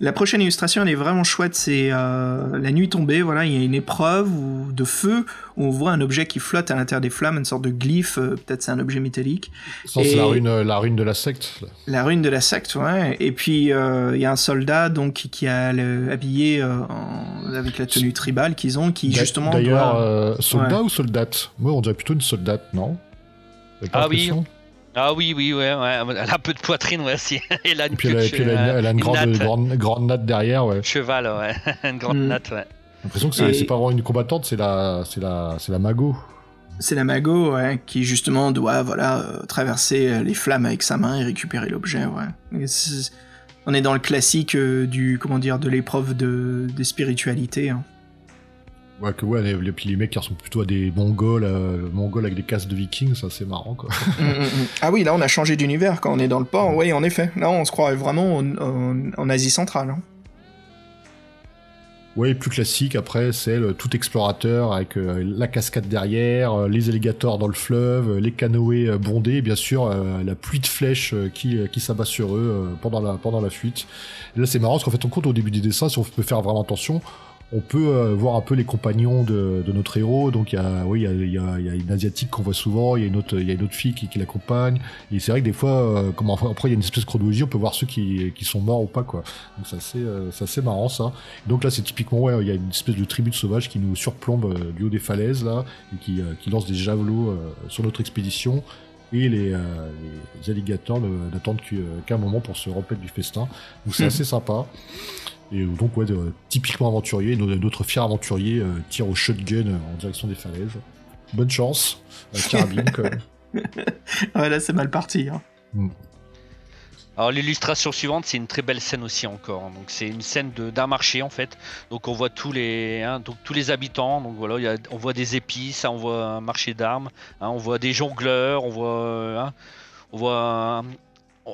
C: La prochaine illustration, elle est vraiment chouette. C'est euh, la nuit tombée. Voilà, il y a une épreuve où- de feu où on voit un objet qui flotte à l'intérieur des flammes, une sorte de glyphe. euh, Peut-être c'est un objet métallique.
E: Ça, c'est la rune, la rune de la secte. là.
C: La rune de la secte, ouais. Et puis euh, il y a un soldat donc qui, qui a le- habillé euh, en- avec la tenue tribale qu'ils ont, qui justement
E: D'ailleurs,
C: doit-
E: euh, soldat ou soldate? Moi, on dirait plutôt une soldate, non?
D: Ah oui. Ah oui, oui, ouais, ouais. Elle a un peu de poitrine, ouais, si. Et elle a une,
E: puis elle a, et puis elle a une, elle a une
D: une
E: grande,
D: natte.
E: grande, grande natte derrière, ouais. J'ai
D: cheval, ouais. une grande
C: Mm.
D: natte, ouais.
E: l'impression que c'est
C: Et-
E: c'est pas vraiment une combattante, c'est la, c'est la, c'est la mago.
C: c'est la mago, ouais, qui justement doit voilà euh, traverser euh, les flammes avec sa main et récupérer l'objet, ouais. On est dans le classique euh, du comment dire de l'épreuve de des spiritualités. hein.
E: Ouais, que ouais, les, puis les mecs qui ressemblent plutôt à des mongols, euh, mongols avec des casques de vikings, ça c'est marrant quoi.
C: Mm, mm, mm. Ah oui, là on a changé d'univers quand on est dans le port. Oui, en effet. Là on se croirait vraiment en, en- en Asie centrale. hein.
E: Ouais, plus classique après, c'est le tout explorateur avec euh, la cascade derrière, euh, les alligators dans le fleuve, les canoës bondés, et bien sûr la pluie de flèches qui, qui s'abat sur eux pendant, la, pendant la fuite. Et là c'est marrant parce qu'en fait on compte au début du dessin, si on peut faire vraiment attention, on peut euh, voir un peu les compagnons de, de notre héros. Donc il y a, oui, il y a, il y a- il y a une asiatique qu'on voit souvent, il y a une autre, il y a une autre fille qui, qui l'accompagne. Et c'est vrai que des fois, euh, comme enfin, après il y a une espèce de chronologie, on peut voir ceux qui, qui sont morts ou pas quoi. Donc c'est assez, euh, assez marrant ça. Donc là, c'est typiquement, ouais, il y a une espèce de tribu de sauvages qui nous surplombe euh, du haut des falaises, là, et qui, euh, qui lance des javelots euh, sur notre expédition. Et les, euh, les alligators n'attendent qu'un moment pour se remettre du festin. Donc c'est
C: Mhm.
E: assez sympa. Et euh, donc, ouais, euh, typiquement aventurier, no- notre fier aventurier euh, tire au shotgun en direction des falaises. Bonne chance, carabine, quoi.
C: Ouais, là c'est mal parti. hein.
D: Alors l'illustration suivante, c'est une très belle scène aussi encore. hein. Donc c'est une scène d'un marché en fait. Donc on voit tous les, hein, donc tous les habitants. Donc voilà, il y a- on voit des épices, hein, on voit un marché d'armes, hein, on voit des jongleurs, on voit, euh, hein, on voit euh,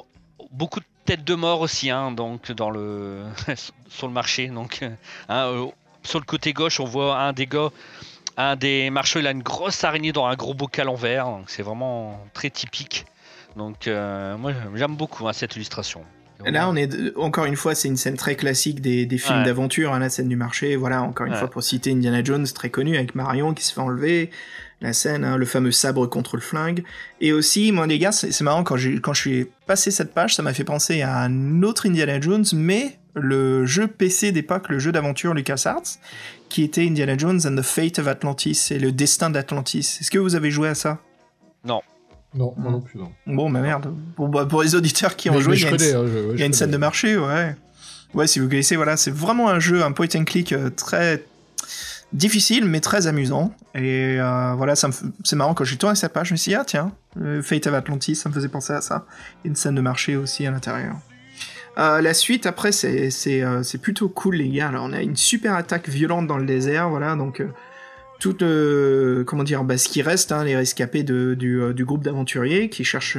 D: beaucoup de têtes de mort aussi. hein, donc dans le sur le marché. Donc euh, hein, euh, sur le côté gauche, on voit un des gars. Un des marchands, il a une grosse araignée dans un gros bocal en verre. donc C'est vraiment très typique. Donc euh, moi j'aime beaucoup hein, cette illustration.
C: Là, on est encore une fois, c'est une scène très classique des, des films
D: Ouais.
C: d'aventure, hein, la scène du marché. Voilà, encore une
D: Ouais.
C: fois pour citer Indiana Jones, très connu avec Marion qui se fait enlever, la scène, hein, le fameux sabre contre le flingue. Et aussi, moi les gars, c'est marrant quand quand je suis passé cette page, ça m'a fait penser à un autre Indiana Jones, mais le jeu PC d'époque, le jeu d'aventure LucasArts, qui était Indiana Jones and the Fate of Atlantis et le destin d'Atlantis. Est-ce que vous avez joué à ça?
E: Non, moi non plus, non.
C: Bon, bah merde. Pour, bah, pour les auditeurs qui ont
E: Mais-
C: joué, il y
E: je
C: a une-
E: connais, hein, je- ouais,
C: il y a une scène de marché, ouais. Ouais, si vous connaissez, voilà, c'est vraiment un jeu, un point and click euh, très difficile, mais très amusant. Et euh, voilà, c'est marrant quand j'ai tourné cette page, je me suis dit, ah tiens, Fate of Atlantis, ça me faisait penser à ça. A une scène de marché aussi à l'intérieur. Euh, la suite, après, c'est euh, plutôt cool, les gars. Alors, on a une super attaque violente dans le désert, voilà, donc. euh, tout, comment dire, bah, ce qui reste, hein, les rescapés de- du, groupe d'aventuriers qui cherchent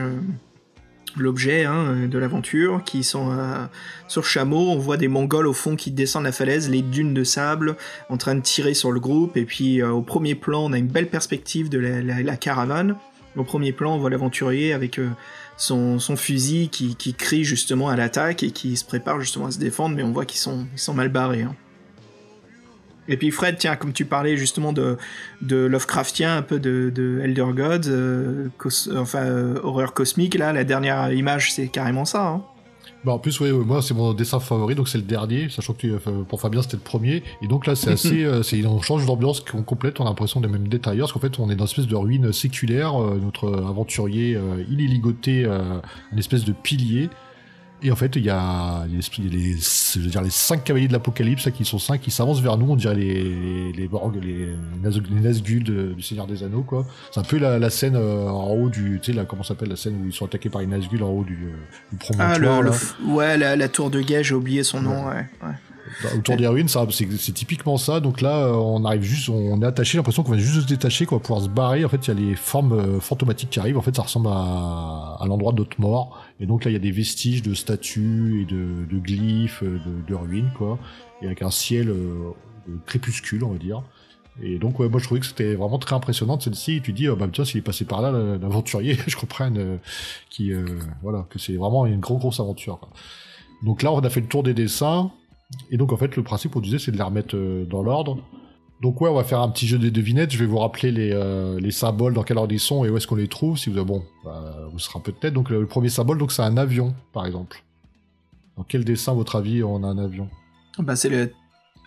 C: l'objet hein, de l'aventure, qui sont euh, sur chameau. On voit des Mongols au fond qui descendent la falaise, les dunes de sable, en train de tirer sur le groupe. Et puis euh, au premier plan, on a une belle perspective de la, caravane. Au premier plan, on voit l'aventurier avec euh, son, fusil qui, crie justement à l'attaque et qui se prépare justement à se défendre, mais on voit qu'ils sont, ils sont mal barrés. hein. Et puis Fred, tiens, comme tu parlais justement de, de Lovecraftien, un peu de, de Elder Gods, euh, cos- enfin euh, horreur cosmique, là, la dernière image, c'est carrément ça. Hein.
E: Bah en plus, ouais, moi c'est mon dessin favori, donc c'est le dernier, sachant que pour Fabien c'était le premier. Et donc là c'est assez, euh, c'est, on change d'ambiance com- complète, on a l'impression des mêmes détails, parce qu'en fait on est dans une espèce de ruine séculaire. euh, notre aventurier, euh, il est ligoté une espèce de pilier. Et en fait, il y a, les, les- je veux dire, les cinq cavaliers de l'apocalypse, qui sont cinq, qui s'avancent vers nous, on dirait les, les, Borg, les, les Nazgûl de- du Seigneur des Anneaux, quoi. C'est un peu la, la scène euh, en haut du, tu sais, là, comment ça s'appelle, la scène où ils sont attaqués par les Nazgûl en haut du, euh, du
C: Ah,
E: promontoire,
C: le,
E: là.
C: le f- ouais, la, la tour de guet, j'ai oublié son nom, ouais.
E: autour des ruines, c'est typiquement ça. Donc là, euh, on arrive juste, on est attaché, l'impression qu'on va juste se détacher, qu'on va pouvoir se barrer. En fait, il y a les formes euh, fantomatiques qui arrivent. En fait, ça ressemble à, à l'endroit de notre mort. Et donc là, il y a des vestiges de statues et de, de glyphes, euh, de, de ruines, quoi. Et avec un ciel euh, crépuscule, on va dire. Et donc, ouais, moi, je trouvais que c'était vraiment très impressionnant celle-ci. Tu dis, oh, bah, tiens, s'il est passé par là, l'aventurier, je comprends euh, qui, euh, voilà, que c'est vraiment une grosse, grosse aventure. quoi. Donc là, on a fait le tour des dessins. Et donc, en fait, le principe, on disait, c'est de les remettre euh, dans l'ordre. Donc, ouais, on va faire un petit jeu des devinettes. Je vais vous rappeler les, euh, les symboles, dans quel ordre ils sont et où est-ce qu'on les trouve. Si vous avez, bon, bah, vous serez un peu de tête. Donc, le, le premier symbole, donc, c'est un avion, par exemple. Dans quel dessin, à votre avis, on a un avion?
C: Bah, c'est le...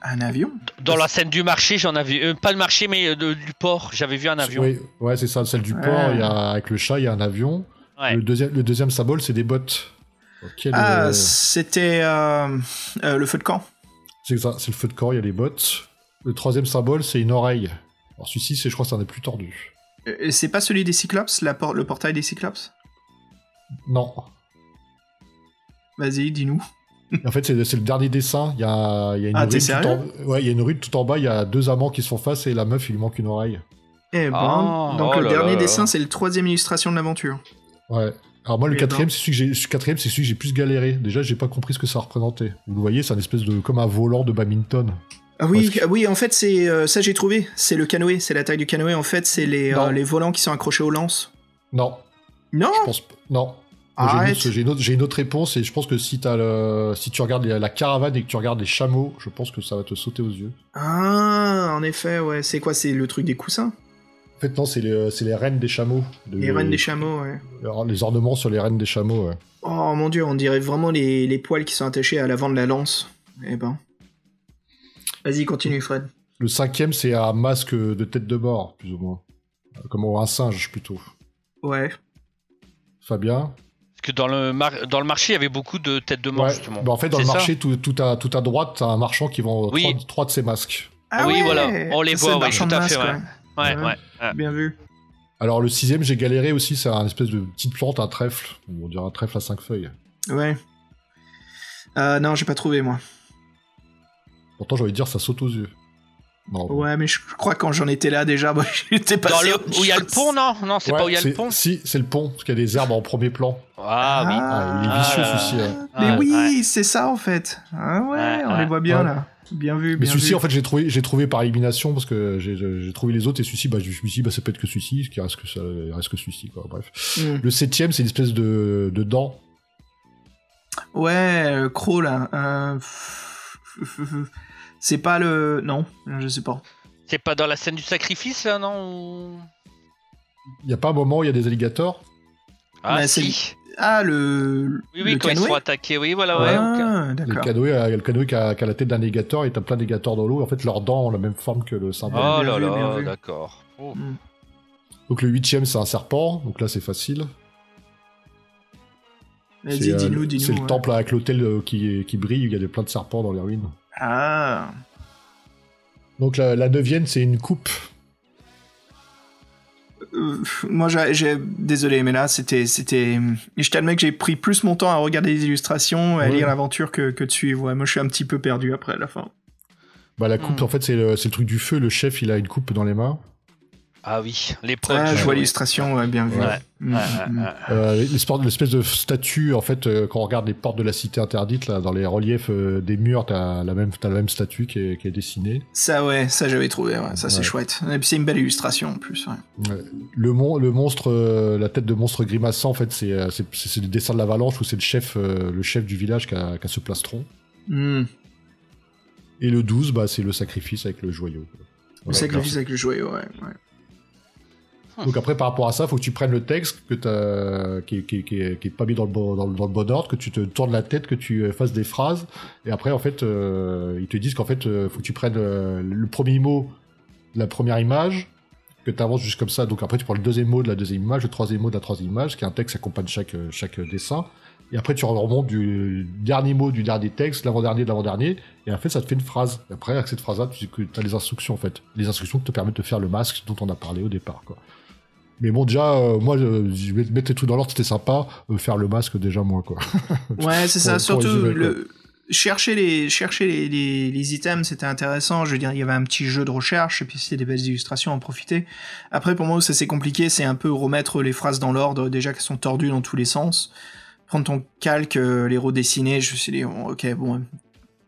C: un avion.
D: Dans la scène du marché, j'en avais. euh, pas le marché, mais euh, de- du port, j'avais vu un avion.
E: Oui, ouais, c'est ça, celle du
C: Ouais.
E: port. Il y a, avec le chat, il y a un avion.
D: Ouais.
E: Le, deuxième, le deuxième symbole, c'est des bottes. Quel,
C: Ah, c'était euh, euh, le feu de camp.
E: c'est ça, c'est le feu de corps, il y a les bottes. Le troisième symbole, c'est une oreille. Alors celui-ci, c'est, je crois que c'est un des plus tordus.
C: Euh, C'est pas celui des Cyclopes, la por- le portail des Cyclopes?
E: Non.
C: Vas-y, dis-nous.
E: En fait, c'est, c'est le dernier dessin. Il y a, il y a une
C: Ah,
E: rue tout
C: sérieux?
E: en... Ouais, il y a une rue tout en bas. Il y a deux amants qui se font face et la meuf, il lui manque une oreille.
C: Eh ben,
D: Ah,
C: donc
D: oh
C: le
D: là
C: dernier
D: là.
C: dessin, c'est le troisième illustration de l'aventure.
E: Ouais. Alors moi, le
C: Eh
E: quatrième,
C: ben.
E: c'est celui que j'ai, le quatrième, c'est celui que j'ai plus galéré. Déjà, j'ai pas compris ce que ça représentait. Vous le voyez, c'est un espèce de, comme un volant de badminton.
C: Ah oui, ah oui, en fait, c'est euh, ça j'ai trouvé. C'est le canoë, c'est la taille du canoë. En fait, c'est les, euh, les volants qui sont accrochés aux lances.
E: Non,
C: Non
E: je pense pas. Non. J'ai une autre- une, une réponse et je pense que si, t'as le, si tu regardes la, la caravane et que tu regardes les chameaux, je pense que ça va te sauter aux yeux.
C: Ah, en effet, ouais. C'est quoi C'est le truc des coussins?
E: En fait, non, c'est les, c'est les rennes des chameaux. De-
C: Les rennes des chameaux, ouais.
E: Les ornements sur les rennes des chameaux, ouais.
C: Oh mon dieu, on dirait vraiment les, les poils qui sont attachés à l'avant de la lance. Eh ben. Vas-y, continue, Fred.
E: Le cinquième, c'est un masque de tête de mort, plus ou moins. Euh, Comme un singe, plutôt.
C: Ouais.
E: Fabien
D: Parce que dans le, mar- dans le marché, il y avait beaucoup de têtes de mort,
E: Ouais.
D: justement.
E: Bah, en fait, dans le marché, tout, tout, à, tout à droite, t'as un marchand qui vend
D: Oui.
E: trois, trois de ses masques.
C: Ah
D: Oui,
C: ouais
D: voilà, on les voit,
C: marchand
D: tout
C: de
D: à fait, ouais. Ouais,
C: Ouais.
D: ouais. ouais.
C: Bien vu.
E: Alors, le sixième, j'ai galéré aussi, c'est un espèce de petite plante, un trèfle. On dirait un trèfle à cinq feuilles.
C: Ouais. Euh, non, j'ai pas trouvé, moi.
E: Pourtant, j'ai envie de dire, ça saute aux yeux. Non.
C: Ouais, mais je crois que quand j'en étais là déjà, moi, j'étais
D: Dans
C: passé.
D: le-
C: autre
D: où il y a le pont, non? Non, c'est
E: Ouais,
D: pas où il y a le pont
E: Si, c'est le pont, parce qu'il y a des herbes en premier plan.
D: Ah oui.
E: Ah, il est
D: Ah
E: vicieux, celui-ci. ouais.
C: Mais
D: Ouais,
C: oui,
D: ouais.
C: c'est ça en fait. Ah ouais,
D: Ouais,
C: on
D: ouais.
C: les voit bien
E: Ouais.
C: là. Bien vu,
E: Mais celui-ci, en fait, j'ai trouvé, j'ai trouvé par élimination parce que j'ai, trouvé les autres et celui-ci, bah, je me suis dit, bah, ça peut être que celui-ci, ce qui reste que ça, il reste que celui-ci, quoi. Bref.
C: Hmm.
E: Le septième, c'est une espèce de, de dent.
C: Ouais, euh, Crow là. euh, C'est pas le. Non, je sais pas.
D: C'est pas dans la scène du sacrifice, là, non
E: Il y a pas un moment où il y a des alligators?
D: Ah,
C: Bah,
D: si.
C: Ah, le.
D: Oui, oui,
C: le
D: quand ils sont attaqués, oui, voilà, ouais.
C: Ah,
E: Le
C: d'accord.
E: canoë, euh, le canoë qui a, qui a la tête d'un alligator et t'as plein d'alligators dans l'eau. En fait, leurs dents ont la même forme que le symbole.
D: Oh là là, d'accord. Oh.
E: Donc le huitième, c'est un serpent. Donc là, c'est facile.
C: Vas-y,
E: C'est, euh,
C: dis-nous, dis-nous.
E: C'est le
C: ouais.
E: temple avec l'hôtel euh, qui, qui brille. Il y a des, plein de serpents dans les ruines.
C: Ah.
E: Donc la, la neuvième, c'est une coupe.
C: Euh, moi, j'ai, j'ai- désolé, mais là, c'était, c'était. Je t'admets que j'ai pris plus mon temps à regarder les illustrations, à
E: Ouais.
C: lire l'aventure que, que de suivre. Ouais, moi, je suis un petit peu perdu après à la fin.
E: Bah, la coupe,
D: Hmm.
E: en fait, c'est le, c'est le truc du feu. Le chef, il a une coupe dans les mains.
D: Ah oui, l'épreuve.
C: Ah,
D: du
C: je vois
D: jeu.
C: l'illustration, ouais, bien vu.
D: Ouais.
C: Mm.
E: Euh, l'espèce, de statue, en fait, euh, quand on regarde les portes de la cité interdite, là, dans les reliefs euh, des murs, t'as la même, t'as la même statue qui est, qui est dessinée.
C: Ça, ouais, ça, j'avais trouvé, ouais, ça, c'est
E: Ouais.
C: chouette. Et puis, c'est une belle illustration, en plus.
E: Le, mon, le monstre, euh, la tête de monstre grimaçant, en fait, c'est, le dessin de l'avalanche où c'est le chef, euh, le chef du village qui a, qui a ce plastron.
C: Mm.
E: Et le 12, bah, c'est le sacrifice avec le joyau.
C: Le sacrifice avec le joyau, ouais. ouais.
E: Donc après, par rapport à ça, faut que tu prennes le texte que t'as, qui, qui, est- pas mis dans le, bon, ordre, que tu te tournes la tête, que tu euh, fasses des phrases, et après, en fait, euh, ils te disent qu'en fait, euh, faut que tu prennes le premier mot de la première image, que tu avances juste comme ça. Donc après, tu prends le deuxième mot de la deuxième image, le troisième mot de la troisième image, qui est un texte qui accompagne chaque, chaque dessin. Et après, tu remontes du dernier mot du dernier texte, l'avant-dernier de l'avant-dernier, et en fait, ça te fait une phrase. Après, avec cette phrase-là, tu as les instructions, en fait. Les instructions qui te permettent de faire le masque dont on a parlé au départ, quoi. Mais bon, déjà, euh, moi, je, je vais mettre les trucs dans l'ordre, c'était sympa. Euh, faire le masque, déjà, moins, quoi.
C: Ouais, c'est ça. Surtout,
E: résumer,
C: le, chercher les chercher les, les, les items c'était intéressant je veux dire il y avait un petit jeu de recherche et puis c'était des belles illustrations en profiter après pour moi ça c'est compliqué c'est un peu remettre les phrases dans l'ordre déjà qu'elles sont tordues dans tous les sens prendre ton calque euh, les redessiner je me suis dit bon, ok bon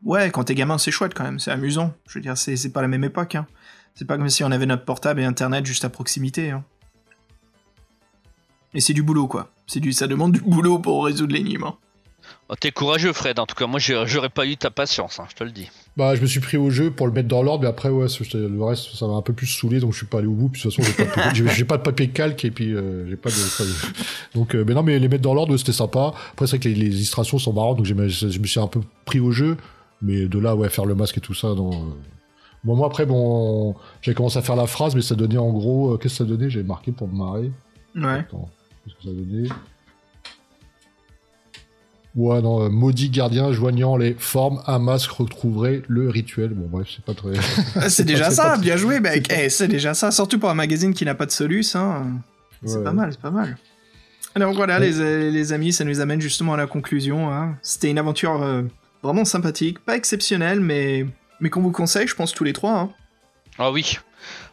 C: ouais quand t'es gamin c'est chouette quand même c'est amusant je veux dire c'est c'est pas la même époque hein. c'est pas comme si on avait notre portable et internet juste à proximité hein. Et c'est du boulot quoi c'est du ça demande du boulot pour résoudre l'énigme hein.
D: Oh, T'es courageux, Fred. En tout cas, moi, j'ai- j'aurais pas eu ta patience, hein, je te le dis.
E: Bah, je me suis pris au jeu pour le mettre dans l'ordre, mais après, ouais, le reste, ça m'a un peu plus saoulé, donc je suis pas allé au bout. Puis de toute façon, j'ai pas, de papier- j'ai- j'ai pas de papier calque, et puis euh, j'ai pas de, Donc, euh, mais non, mais les mettre dans l'ordre, c'était sympa. Après, c'est vrai que les, les illustrations sont marrantes, donc j'ai- je me suis un peu pris au jeu. Mais de là, ouais, faire le masque et tout ça, non. euh. Bon, moi, après, bon, j'ai commencé à faire la phrase, mais ça donnait en gros, euh, qu'est-ce que ça donnait? J'avais marqué pour me marrer.
C: ouais
E: Attends, qu'est-ce que ça donnait Ouais, non, euh, maudit gardien joignant les formes, un masque retrouverait le rituel. Bon, bref, c'est pas très.
C: Ah, c'est déjà
E: pas-
C: ça, bien joué, mec. Eh, c'est déjà ça, surtout pour un magazine qui n'a pas de solus. Hein. C'est
E: Ouais.
C: pas mal, c'est pas mal. Alors voilà, les, les amis, ça nous amène justement à la conclusion. hein. C'était une aventure euh, vraiment sympathique, pas exceptionnelle, mais, mais qu'on vous conseille, je pense, tous les trois. hein.
D: Ah oui.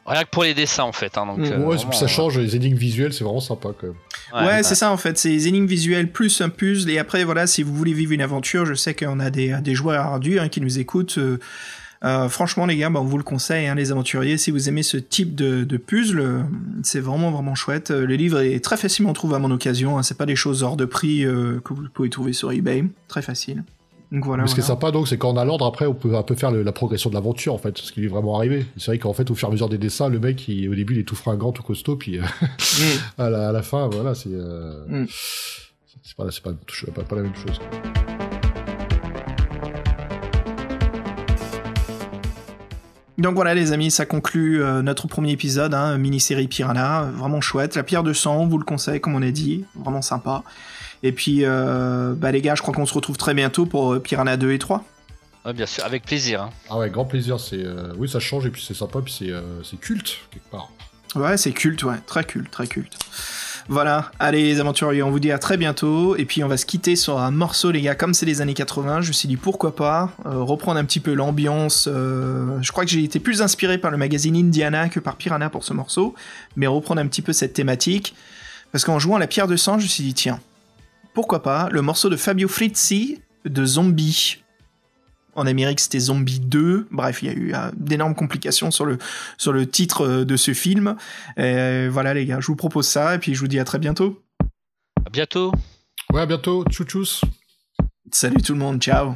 D: Rien que pour les dessins, en fait. Hein, donc,
C: Mm.
D: euh,
E: Ouais,
D: vraiment,
E: ça change, les énigmes visuelles, c'est vraiment sympa quand même.
D: euh,
C: Ouais, c'est ça en fait, c'est les énigmes visuelles plus un puzzle. Et après, voilà, si vous voulez vivre une aventure, je sais qu'on a des, des joueurs ardus hein, qui nous écoutent. euh, euh, franchement, les gars, bah, on vous le conseille, hein, les aventuriers. Si vous aimez ce type de, de puzzle, euh, c'est vraiment vraiment chouette. Euh, Le livre est très facilement trouvable en occasion. Hein, c'est pas des choses hors de prix euh, que vous pouvez trouver sur eBay. Très facile. Donc voilà.
E: Mais ce qui est sympa, donc, c'est on a l'ordre, après, on peut un peu faire le- la progression de l'aventure, en fait, ce qui est vraiment arrivé. C'est vrai qu'en fait, au fur et à mesure des dessins, le mec, il- au début, il est tout fringant, tout costaud, puis euh,
C: Mm.
E: à, la, à la fin, voilà, c'est. euh,
C: Mm.
E: C'est pas, c'est pas, pas, pas la même chose.
C: Donc voilà les amis, ça conclut euh, notre premier épisode, hein, mini-série Piranha, vraiment chouette. La pierre de sang, on vous le conseille comme on a dit, vraiment sympa. Et puis euh, bah les gars, je crois qu'on se retrouve très bientôt pour euh, Piranha 2 et 3.
D: Ouais, bien sûr, avec plaisir. hein.
E: Ah ouais, grand plaisir, c'est. euh, Oui, ça change, et puis c'est sympa, puis c'est euh, c'est culte, quelque part.
C: Ouais, c'est culte, ouais, très culte, très culte. Voilà, allez les aventuriers, on vous dit à très bientôt, et puis on va se quitter sur un morceau les gars, comme c'est les années 80, je me suis dit pourquoi pas, euh, reprendre un petit peu l'ambiance, euh, je crois que j'ai été plus inspiré par le magazine Indiana que par Piranha pour ce morceau, mais reprendre un petit peu cette thématique, parce qu'en jouant la pierre de sang, je me suis dit tiens, pourquoi pas, le morceau de Fabio Frizzi de Zombie. En Amérique, c'était Zombie 2. Bref, il y a eu euh, d'énormes complications sur le, sur le titre euh, de ce film. Et voilà, les gars, je vous propose ça, et puis je vous dis à très bientôt.
D: À bientôt.
E: Ouais, à bientôt, tchou tchous
C: Salut tout le monde, ciao